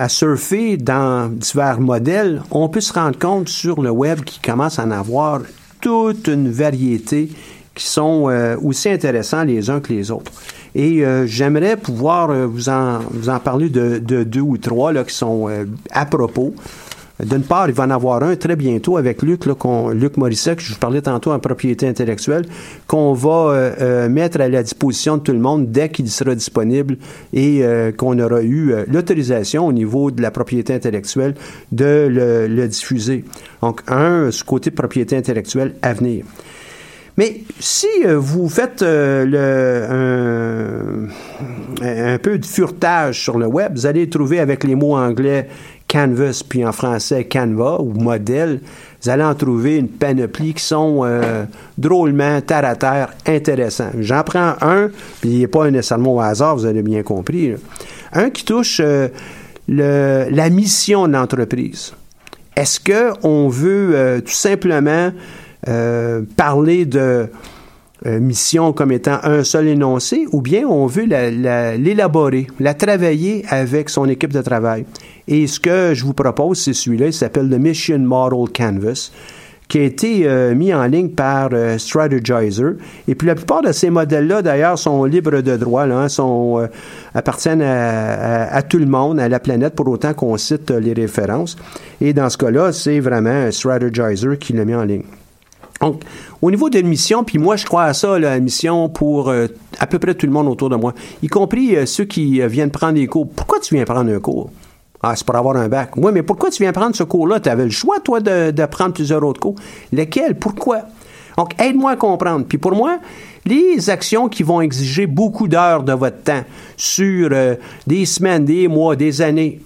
surfer dans divers modèles, on peut se rendre compte sur le web qu'il commence à en avoir toute une variété qui sont euh, aussi intéressants les uns que les autres. Et euh, j'aimerais pouvoir euh, vous en, vous en parler de, de, deux ou trois qui sont à propos. D'une part, il va en avoir un très bientôt avec Luc, là, Luc Morisset, que je vous parlais tantôt en propriété intellectuelle, qu'on va euh, euh, mettre à la disposition de tout le monde dès qu'il sera disponible et euh, qu'on aura eu l'autorisation au niveau de la propriété intellectuelle de le, diffuser. Donc, un, ce côté propriété intellectuelle à venir. Mais si vous faites un, un, peu de furetage sur le web, vous allez trouver avec les mots anglais Canvas, puis en français Canva ou modèle, vous allez en trouver une panoplie qui sont euh, drôlement terre à terre intéressants. J'en prends un, puis il n'est pas nécessairement au hasard, vous avez bien compris. Un qui touche euh, la mission de l'entreprise. Est-ce que on veut euh, tout simplement parler de mission comme étant un seul énoncé, ou bien on veut l'élaborer, la, la, travailler avec son équipe de travail? Et ce que je vous propose, c'est celui-là, il s'appelle le Mission Model Canvas qui a été euh, mis en ligne par euh, Strategizer. Et puis la plupart de ces modèles-là, d'ailleurs, sont libres de droit, là, hein, sont, euh, appartiennent à, tout le monde, à la planète, pour autant qu'on cite les références. Et dans ce cas-là, c'est vraiment Strategizer qui l'a mis en ligne. Donc, au niveau de mission, puis moi, je crois à ça, la mission pour à peu près tout le monde autour de moi, y compris ceux qui viennent prendre des cours. Pourquoi tu viens prendre un cours? Ah, c'est pour avoir un bac. Oui, mais pourquoi tu viens prendre ce cours-là? Tu avais le choix, toi, de, de, prendre plusieurs autres cours. Lesquels? Pourquoi? Donc, aide-moi à comprendre. Puis pour moi, les actions qui vont exiger beaucoup d'heures de votre temps sur euh, des semaines, des mois, des années,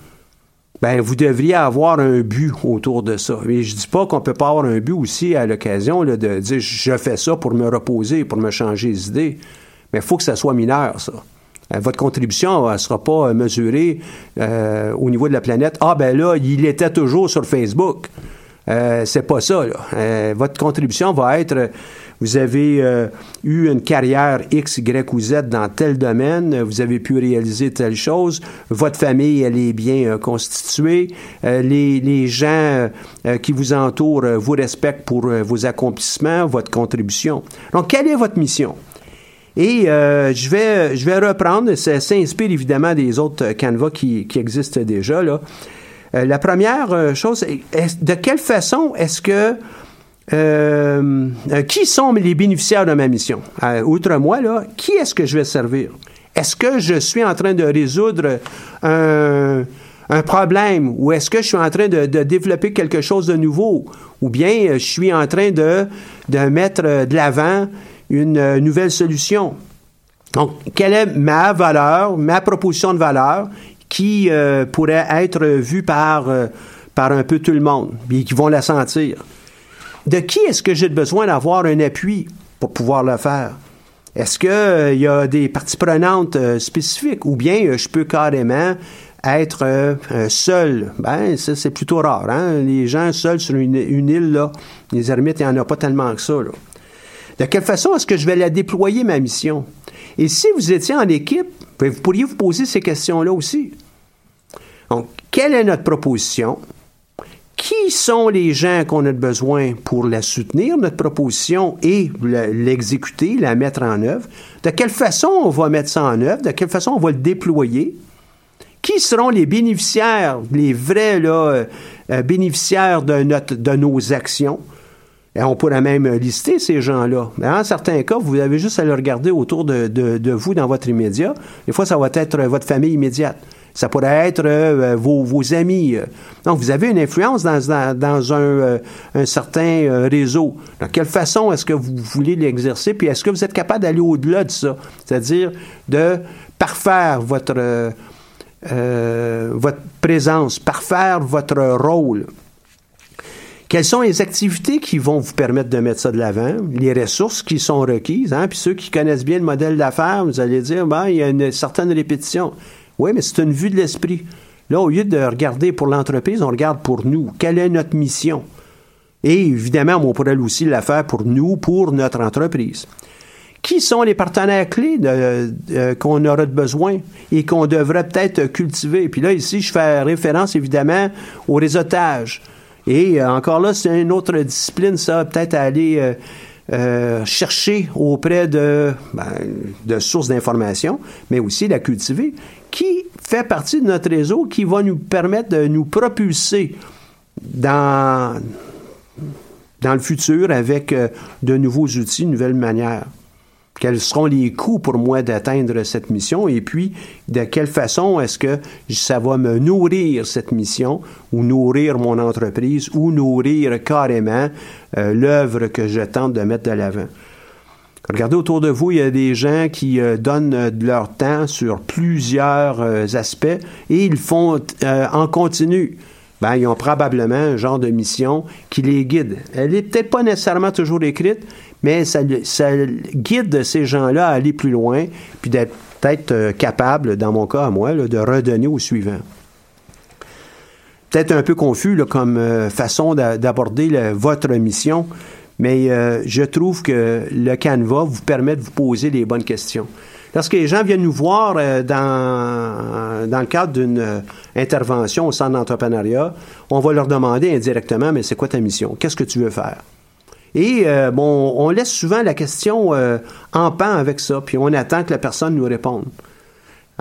ben vous devriez avoir un but autour de ça. Mais je dis pas qu'on peut pas avoir un but aussi à l'occasion de dire je fais ça pour me reposer, pour me changer les idées. Mais il faut que ça soit mineur, ça. Euh, votre contribution ne sera pas euh, mesurée euh, au niveau de la planète. Ah, ben là, il était toujours sur Facebook. Euh, c'est pas ça. Votre contribution va être vous avez eu une carrière X, Y ou Z dans tel domaine, vous avez pu réaliser telle chose, votre famille, elle est bien constituée, les, gens qui vous entourent vous respectent pour vos accomplissements, votre contribution. Donc, quelle est votre mission? Et euh, je, vais, je vais reprendre, ça s'inspire évidemment des autres canevas qui, qui existent déjà. Là. Euh, la première euh, chose, de quelle façon est-ce que euh, qui sont les bénéficiaires de ma mission? outre moi, là, qui est-ce que je vais servir? Est-ce que je suis en train de résoudre un, un problème ou est-ce que je suis en train de, de, développer quelque chose de nouveau? Ou bien je suis en train de, de mettre de l'avant une euh, nouvelle solution. Donc, quelle est ma valeur, ma proposition de valeur qui euh, pourrait être vue par, euh, par un peu tout le monde et qui vont la sentir? De qui est-ce que j'ai besoin d'avoir un appui pour pouvoir le faire? Est-ce qu'il y a des parties prenantes spécifiques ou bien je peux carrément être seul? Ben, ça, c'est plutôt rare. Hein? Les gens seuls sur une, île, les ermites, il n'y en a pas tellement que ça. De quelle façon est-ce que je vais la déployer, ma mission? Et si vous étiez en équipe, vous pourriez vous poser ces questions-là aussi? Donc, quelle est notre proposition? Qui sont les gens qu'on a besoin pour la soutenir, notre proposition, et l'exécuter, la mettre en œuvre? De quelle façon on va mettre ça en œuvre? De quelle façon on va le déployer? Qui seront les bénéficiaires, les vrais là, euh, bénéficiaires de nos actions? Et on pourrait même lister ces gens-là. Mais en certains cas, vous avez juste à le regarder autour de, de, de, vous dans votre immédiat. Des fois, ça va être votre famille immédiate. Ça pourrait être euh, vos, vos, amis. Donc, vous avez une influence dans, dans, dans un, euh, un, certain euh, réseau. De quelle façon est-ce que vous voulez l'exercer? Puis est-ce que vous êtes capable d'aller au-delà de ça? C'est-à-dire de parfaire votre, votre présence, parfaire votre rôle. Quelles sont les activités qui vont vous permettre de mettre ça de l'avant? Les ressources qui sont requises, hein? Puis ceux qui connaissent bien le modèle d'affaires, vous allez dire, ben, il y a une certaine répétition. Oui, mais c'est une vue de l'esprit. Là, au lieu de regarder pour l'entreprise, on regarde pour nous. Quelle est notre mission? Et évidemment, on pourrait aussi la faire pour nous, pour notre entreprise. Qui sont les partenaires clés qu'on aura besoin et qu'on devrait peut-être cultiver? Puis là, ici, je fais référence évidemment au réseautage. Et euh, encore là, c'est une autre discipline, ça, peut-être aller euh, euh, chercher auprès de, ben, de sources d'information, mais aussi la cultiver, qui fait partie de notre réseau, qui va nous permettre de nous propulser dans, dans le futur avec de nouveaux outils, de nouvelles manières quels seront les coûts pour moi d'atteindre cette mission et puis de quelle façon est-ce que ça va me nourrir cette mission ou nourrir mon entreprise ou nourrir carrément euh, l'œuvre que je tente de mettre de l'avant. Regardez autour de vous, il y a des gens qui euh, donnent leur temps sur plusieurs euh, aspects et ils font en continu. Ben, ils ont probablement un genre de mission qui les guide. Elle n'est peut-être pas nécessairement toujours écrite, mais ça, guide ces gens-là à aller plus loin, puis d'être peut-être capable, dans mon cas à moi, de redonner au suivant peut-être un peu confus comme façon d'aborder votre mission, mais euh, je trouve que le Canva vous permet de vous poser les bonnes questions. Lorsque les gens viennent nous voir euh, dans, dans le cadre d'une euh, intervention au centre d'entrepreneuriat, on va leur demander indirectement, mais c'est quoi ta mission? Qu'est-ce que tu veux faire? Et bon, on laisse souvent la question en pan avec ça, puis on attend que la personne nous réponde.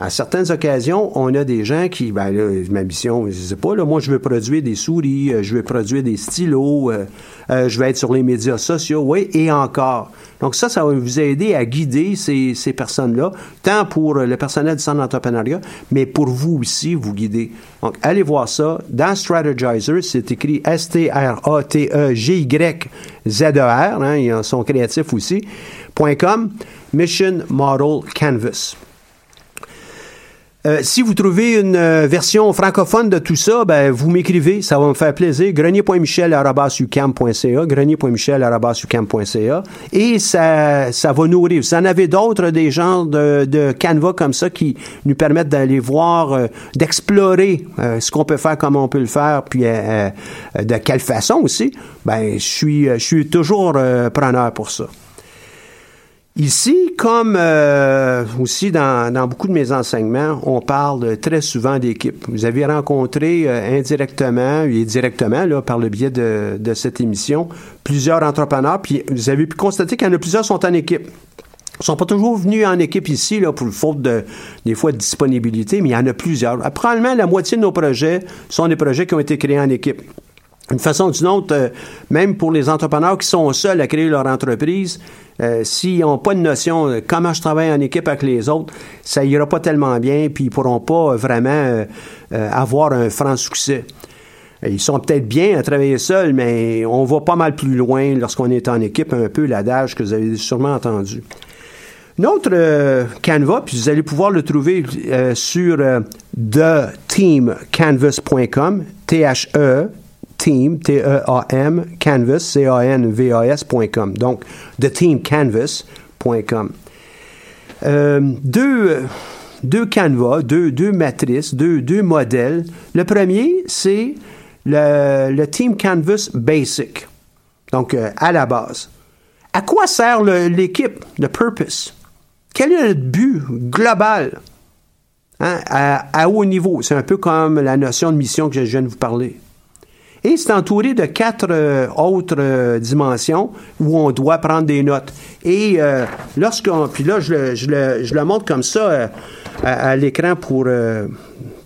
À certaines occasions, on a des gens qui, ben là, ma mission, je sais pas, là, moi, je veux produire des souris, euh, je veux produire des stylos, euh, euh, je vais être sur les médias sociaux, oui, et encore. Donc ça, ça va vous aider à guider ces, personnes-là, tant pour le personnel du centre d'entrepreneuriat, mais pour vous aussi, vous guider. Donc, allez voir ça. Dans Strategizer, c'est écrit S-T-R-A-T-E-G-Y-Z-E-R, hein, ils sont créatifs aussi, .com, Mission Model Canvas. Euh, si vous trouvez une euh, version francophone de tout ça, ben, vous m'écrivez, ça va me faire plaisir. grenier.michel.ca, grenier.michel.ca, et ça, ça va nourrir. Vous en avez d'autres, des genres de, de canevas comme ça qui nous permettent d'aller voir, euh, d'explorer ce qu'on peut faire, comment on peut le faire, puis de quelle façon aussi. Ben, je suis, je suis toujours preneur pour ça. Ici, comme euh, aussi dans, beaucoup de mes enseignements, on parle très souvent d'équipe. Vous avez rencontré euh, indirectement et directement, là, par le biais de, cette émission, plusieurs entrepreneurs, puis vous avez pu constater qu'il y en a plusieurs sont en équipe. Ils sont pas toujours venus en équipe ici, là, pour faute de, des fois, de disponibilité, mais il y en a plusieurs. Probablement, la moitié de nos projets sont des projets qui ont été créés en équipe. Une façon ou d'une autre, euh, même pour les entrepreneurs qui sont seuls à créer leur entreprise, euh, s'ils n'ont pas de notion de comment je travaille en équipe avec les autres, ça ira pas tellement bien, puis ils pourront pas vraiment euh, avoir un franc succès. Ils sont peut-être bien à travailler seuls, mais on va pas mal plus loin lorsqu'on est en équipe, un peu l'adage que vous avez sûrement entendu. Notre Canva, puis vous allez pouvoir le trouver sur theteamcanvas.com, T-H-E, team, T-E-A-M, canvas, C-A-N-V-A-S.com. Donc, theteamcanvas.com. Euh, deux, deux canvas, deux, deux matrices, deux, deux modèles. Le premier, c'est le, le, Team Canvas Basic. Donc, euh, à la base. À quoi sert l'équipe, le purpose? Quel est le but global hein, à, à, haut niveau? C'est un peu comme la notion de mission que je viens de vous parler. Et c'est entouré de quatre euh, autres euh, dimensions où on doit prendre des notes. Et euh, lorsqu'on... Puis là, je le, je le, je le montre comme ça à, l'écran pour,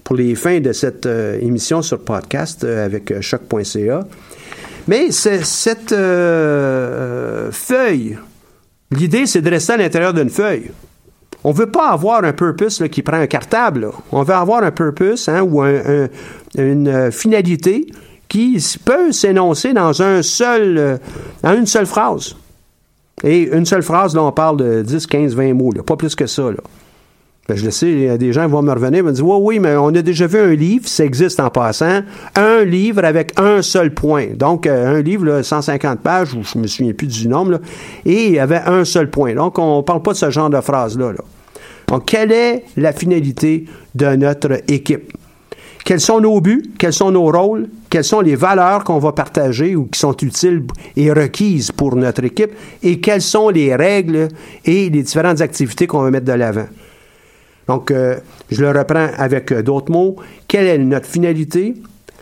pour les fins de cette émission sur podcast avec choc.ca. Mais cette feuille, l'idée, c'est de rester à l'intérieur d'une feuille. On ne veut pas avoir un purpose qui prend un cartable. On veut avoir un purpose hein, ou un, une finalité qui peut s'énoncer dans un seul, euh, dans une seule phrase. Et une seule phrase, là, on parle de 10, 15, 20 mots, pas plus que ça. Là. Ben, je le sais, il y a des gens qui vont me revenir, ils vont dire Oui, oui, mais on a déjà vu un livre, ça existe en passant, un livre avec un seul point. Donc, euh, un livre, là, 150 pages, ou je me souviens plus du nombre, là, et il y avait un seul point. Donc, on ne parle pas de ce genre de phrase-là. Là. Donc, quelle est la finalité de notre équipe? Quels sont nos buts? Quels sont nos rôles? Quelles sont les valeurs qu'on va partager ou qui sont utiles et requises pour notre équipe? Et quelles sont les règles et les différentes activités qu'on va mettre de l'avant? Donc, euh, je le reprends avec euh, d'autres mots. Quelle est notre finalité?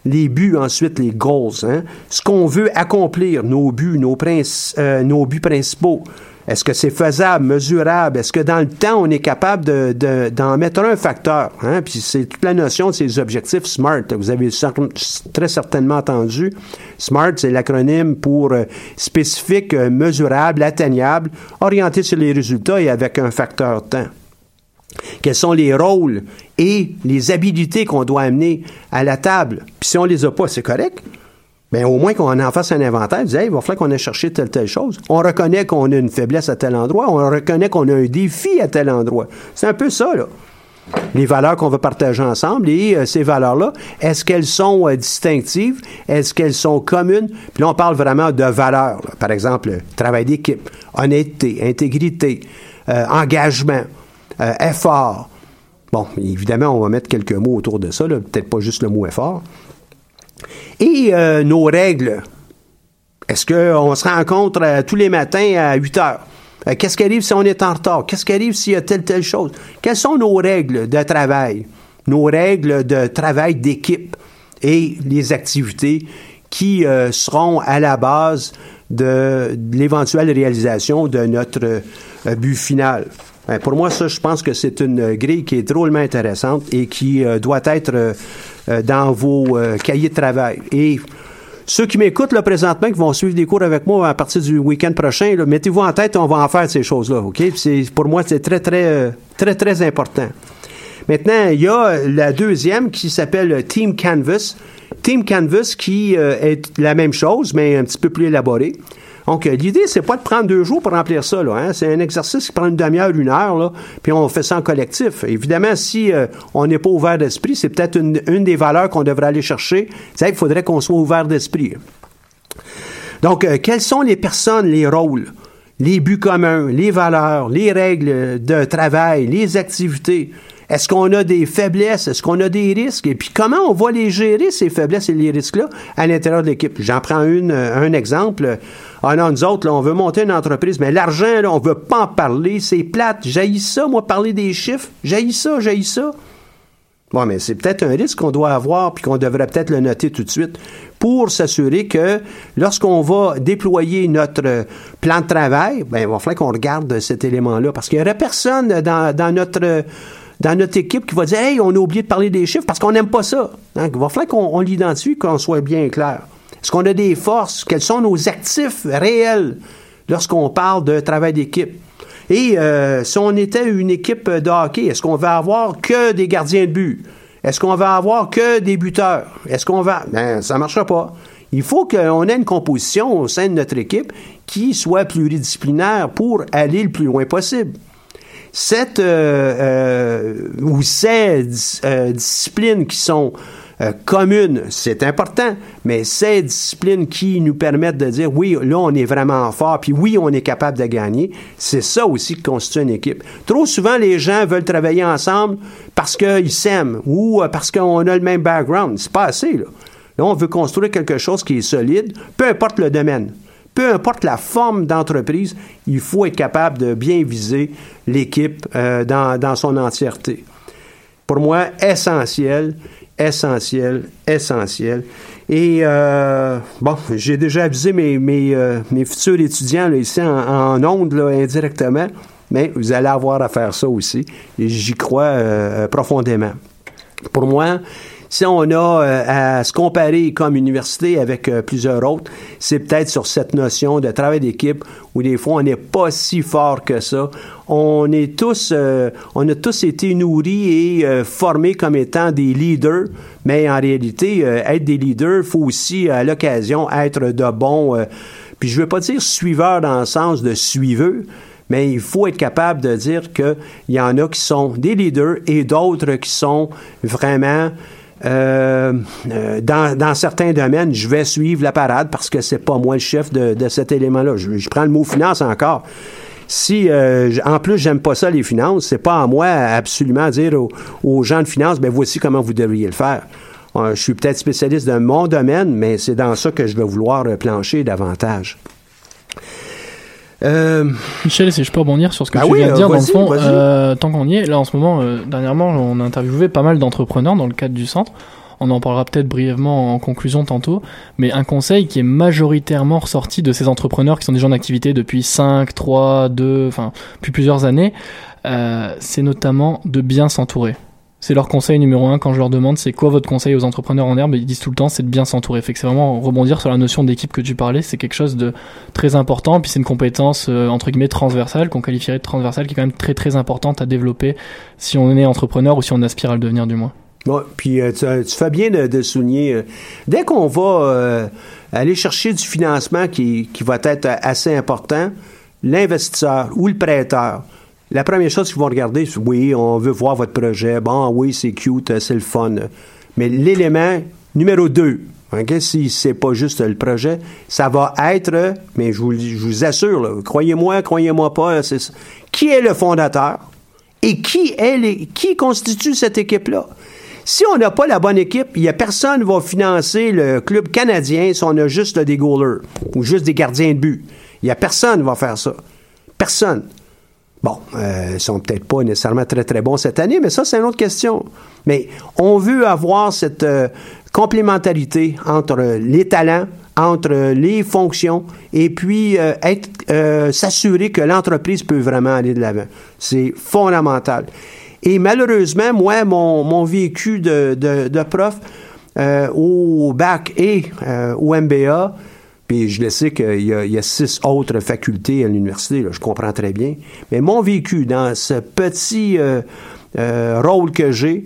Les buts, ensuite, les goals. Hein? Ce qu'on veut accomplir, nos buts, nos, euh, nos buts principaux. Est-ce que c'est faisable, mesurable? Est-ce que dans le temps, on est capable d'en de, d'en mettre un facteur? Hein? Puis c'est toute la notion de ces objectifs SMART. Vous avez très certainement entendu. SMART, c'est l'acronyme pour euh, spécifique, euh, mesurable, atteignable, orienté sur les résultats et avec un facteur temps. Quels sont les rôles et les habilités qu'on doit amener à la table? Puis si on les a pas, c'est correct. Ben au moins qu'on en fasse un inventaire, dire, hey, il va falloir qu'on ait cherché telle, telle chose. On reconnaît qu'on a une faiblesse à tel endroit, on reconnaît qu'on a un défi à tel endroit. C'est un peu ça, là. Les valeurs qu'on va partager ensemble et euh, ces valeurs-là, est-ce qu'elles sont euh, distinctives? Est-ce qu'elles sont communes? Puis là, on parle vraiment de valeurs. Par exemple, travail d'équipe, honnêteté, intégrité, euh, engagement, effort. Bon, évidemment, on va mettre quelques mots autour de ça, peut-être pas juste le mot effort. Et euh, nos règles. Est-ce qu'on se rencontre euh, tous les matins à 8 heures? Euh, Qu'est-ce qui arrive si on est en retard? Qu'est-ce qui arrive s'il y a telle, telle chose? Quelles sont nos règles de travail? Nos règles de travail d'équipe et les activités qui seront à la base de, l'éventuelle réalisation de notre but final. Ben, pour moi, ça, je pense que c'est une grille qui est drôlement intéressante et qui doit être dans vos euh, cahiers de travail. Et ceux qui m'écoutent là présentement, qui vont suivre des cours avec moi à partir du week-end prochain, mettez-vous en tête, on va en faire ces choses-là, ok? Pour moi, c'est très, très, euh, très, très important. Maintenant, il y a la deuxième qui s'appelle Team Canvas. Team Canvas qui euh, est la même chose, mais un petit peu plus élaborée. Donc, l'idée, c'est pas de prendre deux jours pour remplir ça. Là, hein. C'est un exercice qui prend une demi-heure, une heure, là, puis on fait ça en collectif. Évidemment, si euh, on n'est pas ouvert d'esprit, c'est peut-être une, une des valeurs qu'on devrait aller chercher. C'est qu'il faudrait qu'on soit ouvert d'esprit. Donc, euh, quelles sont les personnes, les rôles, les buts communs, les valeurs, les règles de travail, les activités? Est-ce qu'on a des faiblesses? Est-ce qu'on a des risques? Et puis, comment on va les gérer, ces faiblesses et les risques-là, à l'intérieur de l'équipe? J'en prends une, euh, un exemple. Ah non, nous autres, là, on veut monter une entreprise, mais l'argent, là, on veut pas en parler. C'est plate. J'haïs ça, moi, parler des chiffres. J'haïs ça, j'haïs ça. Bon, mais c'est peut-être un risque qu'on doit avoir puis qu'on devrait peut-être le noter tout de suite pour s'assurer que lorsqu'on va déployer notre euh, plan de travail, ben, il va falloir qu'on regarde cet élément-là parce qu'il n'y aurait personne dans, dans notre dans notre équipe qui va dire Hey, on a oublié de parler des chiffres parce qu'on n'aime pas ça. Donc, il va falloir qu'on on l'identifie, qu'on soit bien clair. Est-ce qu'on a des forces? Quels sont nos actifs réels lorsqu'on parle de travail d'équipe? Et euh, si on était une équipe de hockey, est-ce qu'on va avoir que des gardiens de but? Est-ce qu'on va avoir que des buteurs? Est-ce qu'on va... Ben, ça ne marchera pas. Il faut qu'on ait une composition au sein de notre équipe qui soit pluridisciplinaire pour aller le plus loin possible. Cette euh, euh, ou ces euh, disciplines qui sont euh, communes, c'est important, mais ces disciplines qui nous permettent de dire oui, là on est vraiment fort, puis oui, on est capable de gagner, c'est ça aussi qui constitue une équipe. Trop souvent, les gens veulent travailler ensemble parce qu'ils s'aiment ou parce qu'on a le même background. C'est pas assez, là. Là, on veut construire quelque chose qui est solide, peu importe le domaine. Peu importe la forme d'entreprise, il faut être capable de bien viser l'équipe euh, dans, dans son entièreté. Pour moi, essentiel, essentiel, essentiel. Et euh, bon, j'ai déjà avisé mes, mes, euh, futurs étudiants ici en, ondes indirectement, mais vous allez avoir à faire ça aussi. J'y crois profondément. Pour moi, si on a euh, à se comparer comme université avec euh, plusieurs autres, c'est peut-être sur cette notion de travail d'équipe où des fois on n'est pas si fort que ça. On est tous, euh, on a tous été nourris et euh, formés comme étant des leaders, mais en réalité, être des leaders, faut aussi à l'occasion être de bons. puis je veux pas dire suiveurs dans le sens de suiveux, mais il faut être capable de dire qu'il y en a qui sont des leaders et d'autres qui sont vraiment euh, euh, dans, dans certains domaines, je vais suivre la parade parce que c'est pas moi le chef de, de cet élément-là. Je, je prends le mot finance encore. Si euh, en plus j'aime pas ça les finances, c'est pas à moi absolument à dire aux, aux gens de finance, ben voici comment vous devriez le faire. Euh, je suis peut-être spécialiste de mon domaine, mais c'est dans ça que je vais vouloir euh, plancher davantage. Euh, Michel, si je peux rebondir sur ce que Bah tu oui, viens de euh, dire, dans le fond, euh, tant qu'on y est, là en ce moment, euh, dernièrement, on a interviewé pas mal d'entrepreneurs dans le cadre du centre. On en parlera peut-être brièvement en conclusion tantôt, mais un conseil qui est majoritairement ressorti de ces entrepreneurs qui sont déjà en activité depuis 5, 3, 2, enfin, depuis plusieurs années, euh, c'est notamment de bien s'entourer. C'est leur conseil numéro un quand je leur demande c'est quoi votre conseil aux entrepreneurs en herbe, ils disent tout le temps c'est de bien s'entourer. Fait que c'est vraiment rebondir sur la notion d'équipe que tu parlais, c'est quelque chose de très important, puis c'est une compétence euh, entre guillemets transversale qu'on qualifierait de transversale qui est quand même très très importante à développer si on est entrepreneur ou si on aspire à le devenir du moins. Ouais, puis euh, tu, tu fais bien de, souligner. euh, dès qu'on va euh, aller chercher du financement qui, qui va être assez important, l'investisseur ou le prêteur, la première chose qu'ils vont regarder, c'est oui, on veut voir votre projet. Bon, oui, c'est cute, euh, c'est le fun. Mais l'élément numéro deux, OK, si c'est pas juste le projet, ça va être, mais je vous, assure, croyez-moi, croyez-moi pas, c'est ça. qui est le fondateur et qui est qui constitue cette équipe-là? Si on n'a pas la bonne équipe, il y a personne qui va financer le club canadien si on a juste des goalers ou juste des gardiens de but. Il y a personne qui va faire ça. Personne. Bon, euh, ils sont peut-être pas nécessairement très très bons cette année, mais ça c'est une autre question. Mais on veut avoir cette euh, complémentarité entre les talents, entre les fonctions, et puis euh, être euh, s'assurer que l'entreprise peut vraiment aller de l'avant. C'est fondamental. Et malheureusement, moi, mon, mon vécu de, de, de prof euh, au bac et euh, au MBA, puis je le sais qu'il y, a- six autres facultés à l'université, je comprends très bien. Mais mon vécu dans ce petit euh, euh, rôle que j'ai,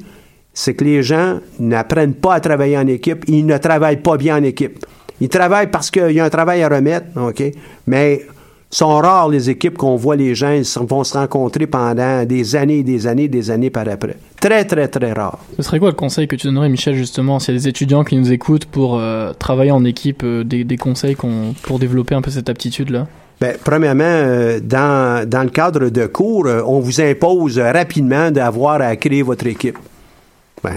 c'est que les gens n'apprennent pas à travailler en équipe, ils ne travaillent pas bien en équipe. Ils travaillent parce qu'il y a un travail à remettre, OK? Mais sont rares les équipes qu'on voit les gens ils vont se rencontrer pendant des années et des années des années par après. Très, très, très rare. Ce serait quoi le conseil que tu donnerais, Michel, justement, s'il y a des étudiants qui nous écoutent pour euh, travailler en équipe, euh, des, des conseils qu'on- pour développer un peu cette aptitude-là? Ben, premièrement, euh, dans, dans le cadre de cours, on vous impose rapidement d'avoir à créer votre équipe. Ben,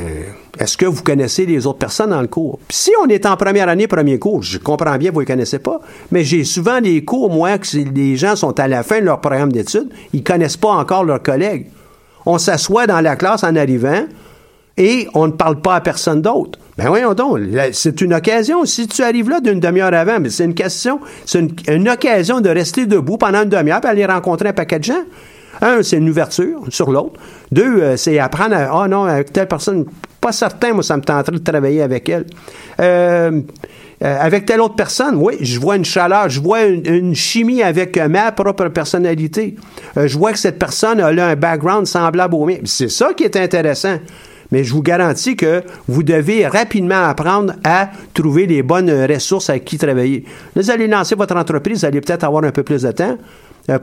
est-ce que vous connaissez les autres personnes dans le cours? Puis si on est en première année, premier cours, je comprends bien, vous ne les connaissez pas, mais j'ai souvent des cours, moi, que les gens sont à la fin de leur programme d'études, ils connaissent pas encore leurs collègues. On s'assoit dans la classe en arrivant et on ne parle pas à personne d'autre. Ben voyons donc, c'est une occasion. Si tu arrives là d'une demi-heure avant, mais c'est une question, c'est une, une occasion de rester debout pendant une demi-heure et aller rencontrer un paquet de gens. Un, c'est une ouverture sur l'autre. Deux, euh, c'est apprendre à, ah non, avec telle personne, pas certain, moi, ça me tenterait de travailler avec elle. Euh, euh, avec telle autre personne, oui, je vois une chaleur, je vois une, chimie avec euh, ma propre personnalité. Euh, je vois que cette personne a un background semblable au mien. C'est ça qui est intéressant. Mais je vous garantis que vous devez rapidement apprendre à trouver les bonnes ressources avec qui travailler. Là, vous allez lancer votre entreprise, vous allez peut-être avoir un peu plus de temps euh,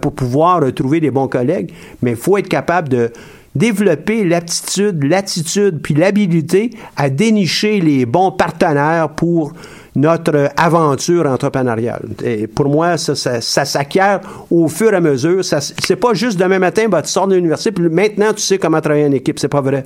pour pouvoir euh, trouver des bons collègues, mais il faut être capable de développer l'aptitude, l'attitude, puis l'habilité à dénicher les bons partenaires pour notre aventure entrepreneuriale. Et pour moi, ça, s'acquiert au fur et à mesure. Ça, c'est pas juste demain matin, bah, tu sors de l'université, puis maintenant tu sais comment travailler en équipe. C'est pas vrai.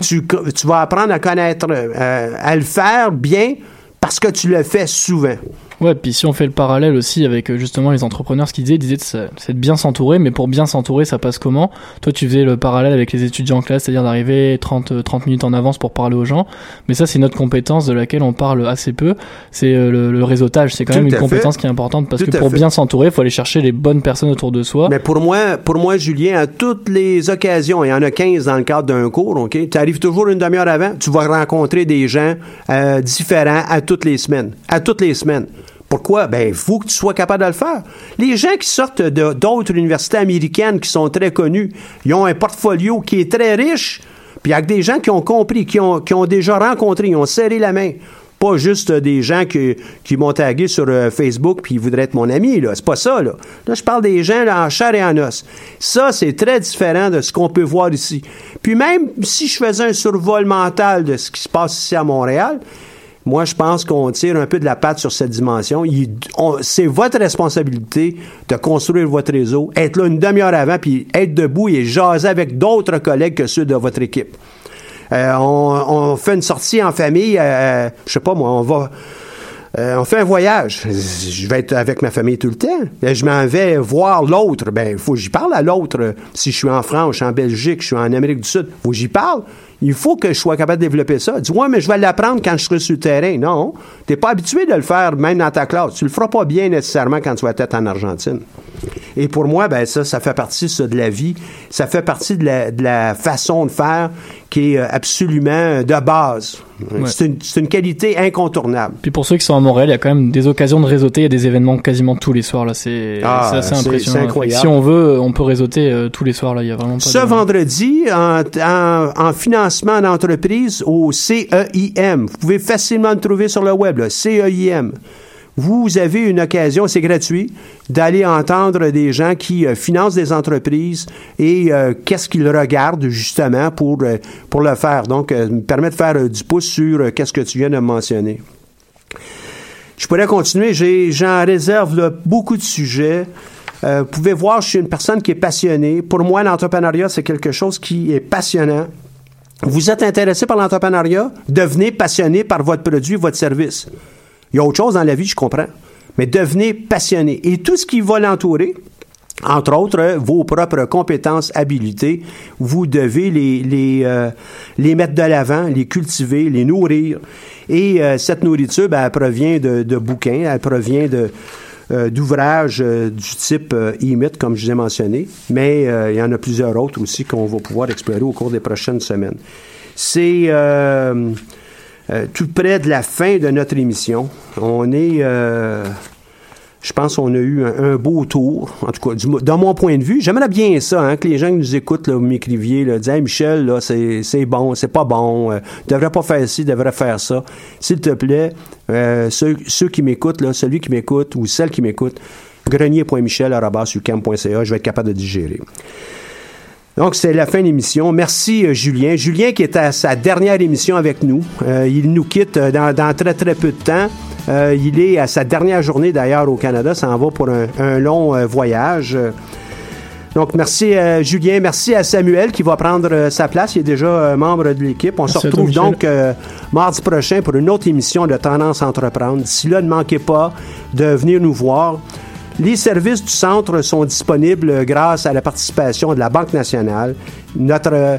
Tu, tu vas apprendre à connaître, euh, à le faire bien parce que tu le fais souvent. Ouais, puis si on fait le parallèle aussi avec euh, justement les entrepreneurs, ce qu'ils disaient, ils disaient c'est de bien s'entourer, mais pour bien s'entourer, ça passe comment? Toi, tu faisais le parallèle avec les étudiants en classe, c'est-à-dire d'arriver 30, euh, 30 minutes en avance pour parler aux gens, mais ça, c'est une autre compétence de laquelle on parle assez peu, c'est euh, le, le réseautage, c'est quand Tout même une fait. compétence qui est importante, parce Tout que pour fait. bien s'entourer, il faut aller chercher les bonnes personnes autour de soi. Mais pour moi, pour moi, Julien, à toutes les occasions, il y en a 15 dans le cadre d'un cours, OK? Tu arrives toujours une demi-heure avant, tu vas rencontrer des gens euh, différents à toutes les semaines. À toutes les semaines. Pourquoi? Ben, il faut que tu sois capable de le faire. Les gens qui sortent d'autres universités américaines qui sont très connues, ils ont un portfolio qui est très riche, puis avec des gens qui ont compris, qui ont, déjà rencontré, ils ont serré la main. Pas juste des gens qui, qui m'ont tagué sur euh, Facebook puis ils voudraient être mon ami, là. C'est pas ça, là. Là, je parle des gens là, en chair et en os. Ça, c'est très différent de ce qu'on peut voir ici. Puis même si je faisais un survol mental de ce qui se passe ici à Montréal, moi, je pense qu'on tire un peu de la patte sur cette dimension. C'est votre responsabilité de construire votre réseau, être là une demi-heure avant, puis être debout et jaser avec d'autres collègues que ceux de votre équipe. Euh, on, fait une sortie en famille, euh, je sais pas moi, on va... euh, on fait un voyage. Je vais être avec ma famille tout le temps. Euh, Je m'en vais voir l'autre. Ben, faut que j'y parle à l'autre. Si je suis en France, je suis en Belgique, je suis en Amérique du Sud, faut que j'y parle. Il faut que je sois capable de développer ça. Dis, ouais, mais je vais l'apprendre quand je serai sur le terrain. Non. T'es pas habitué de le faire même dans ta classe. Tu le feras pas bien nécessairement quand tu vas être en Argentine. Et pour moi, ben ça, ça fait partie ça, de la vie. Ça fait partie de la, de la façon de faire qui est euh, absolument de base. Ouais. C'est une, qualité incontournable. Puis pour ceux qui sont à Montréal, il y a quand même des occasions de réseauter. Il y a des événements quasiment tous les soirs là. C'est Ah, assez impressionnant. incroyable. Si on veut, on peut réseauter euh, tous les soirs là. Il y a vraiment pas. Ce de... vendredi, en, en- en financement d'entreprise au CEIM, vous pouvez facilement le trouver sur le web, là, CEIM. Vous avez une occasion, c'est gratuit, d'aller entendre des gens qui euh, financent des entreprises et euh, qu'est-ce qu'ils regardent justement pour, euh, pour le faire. Donc, me permet de faire du pouce sur qu'est-ce que tu viens de mentionner. Je pourrais continuer. J'en réserve beaucoup de sujets. Vous pouvez voir, je suis une personne qui est passionnée. Pour moi, l'entrepreneuriat, c'est quelque chose qui est passionnant. Vous êtes intéressé par l'entrepreneuriat? Devenez passionné par votre produit, votre service. Il y a autre chose dans la vie, je comprends. Mais devenez passionné. Et tout ce qui va l'entourer, entre autres, euh, vos propres compétences, habiletés, vous devez les, les, euh, les mettre de l'avant, les cultiver, les nourrir. Et euh, cette nourriture, ben, elle provient de, de bouquins, elle provient de euh, d'ouvrages euh, du type e-myth, comme je vous ai mentionné, mais il y en a plusieurs autres aussi qu'on va pouvoir explorer au cours des prochaines semaines. C'est euh, tout près de la fin de notre émission. On est... euh, je pense qu'on a eu un, beau tour, en tout cas, du, dans mon point de vue. J'aimerais bien ça, hein, que les gens qui nous écoutent, vous m'écriviez, là, disaient, Hey, Michel, c'est, c'est bon, c'est pas bon, euh, devrais pas faire ci, devrais faire ça. S'il te plaît, euh, ceux, ceux qui m'écoutent, celui qui m'écoute ou celle qui m'écoute, grenier.michel.ucam.ca, je vais être capable de digérer. Donc, c'est la fin de l'émission. Merci, euh, Julien. Julien qui est à sa dernière émission avec nous. Euh, il nous quitte euh, dans, dans très, très peu de temps. Euh, il est à sa dernière journée, d'ailleurs, au Canada. Ça en va pour un, un long voyage. Donc, merci Julien. Merci à Samuel qui va prendre sa place. Il est déjà membre de l'équipe. On Merci se toi, retrouve donc mardi prochain pour une autre émission de Tendance à entreprendre. D'ici là, ne manquez pas de venir nous voir. Les services du centre sont disponibles grâce à la participation de la Banque nationale. Notre euh,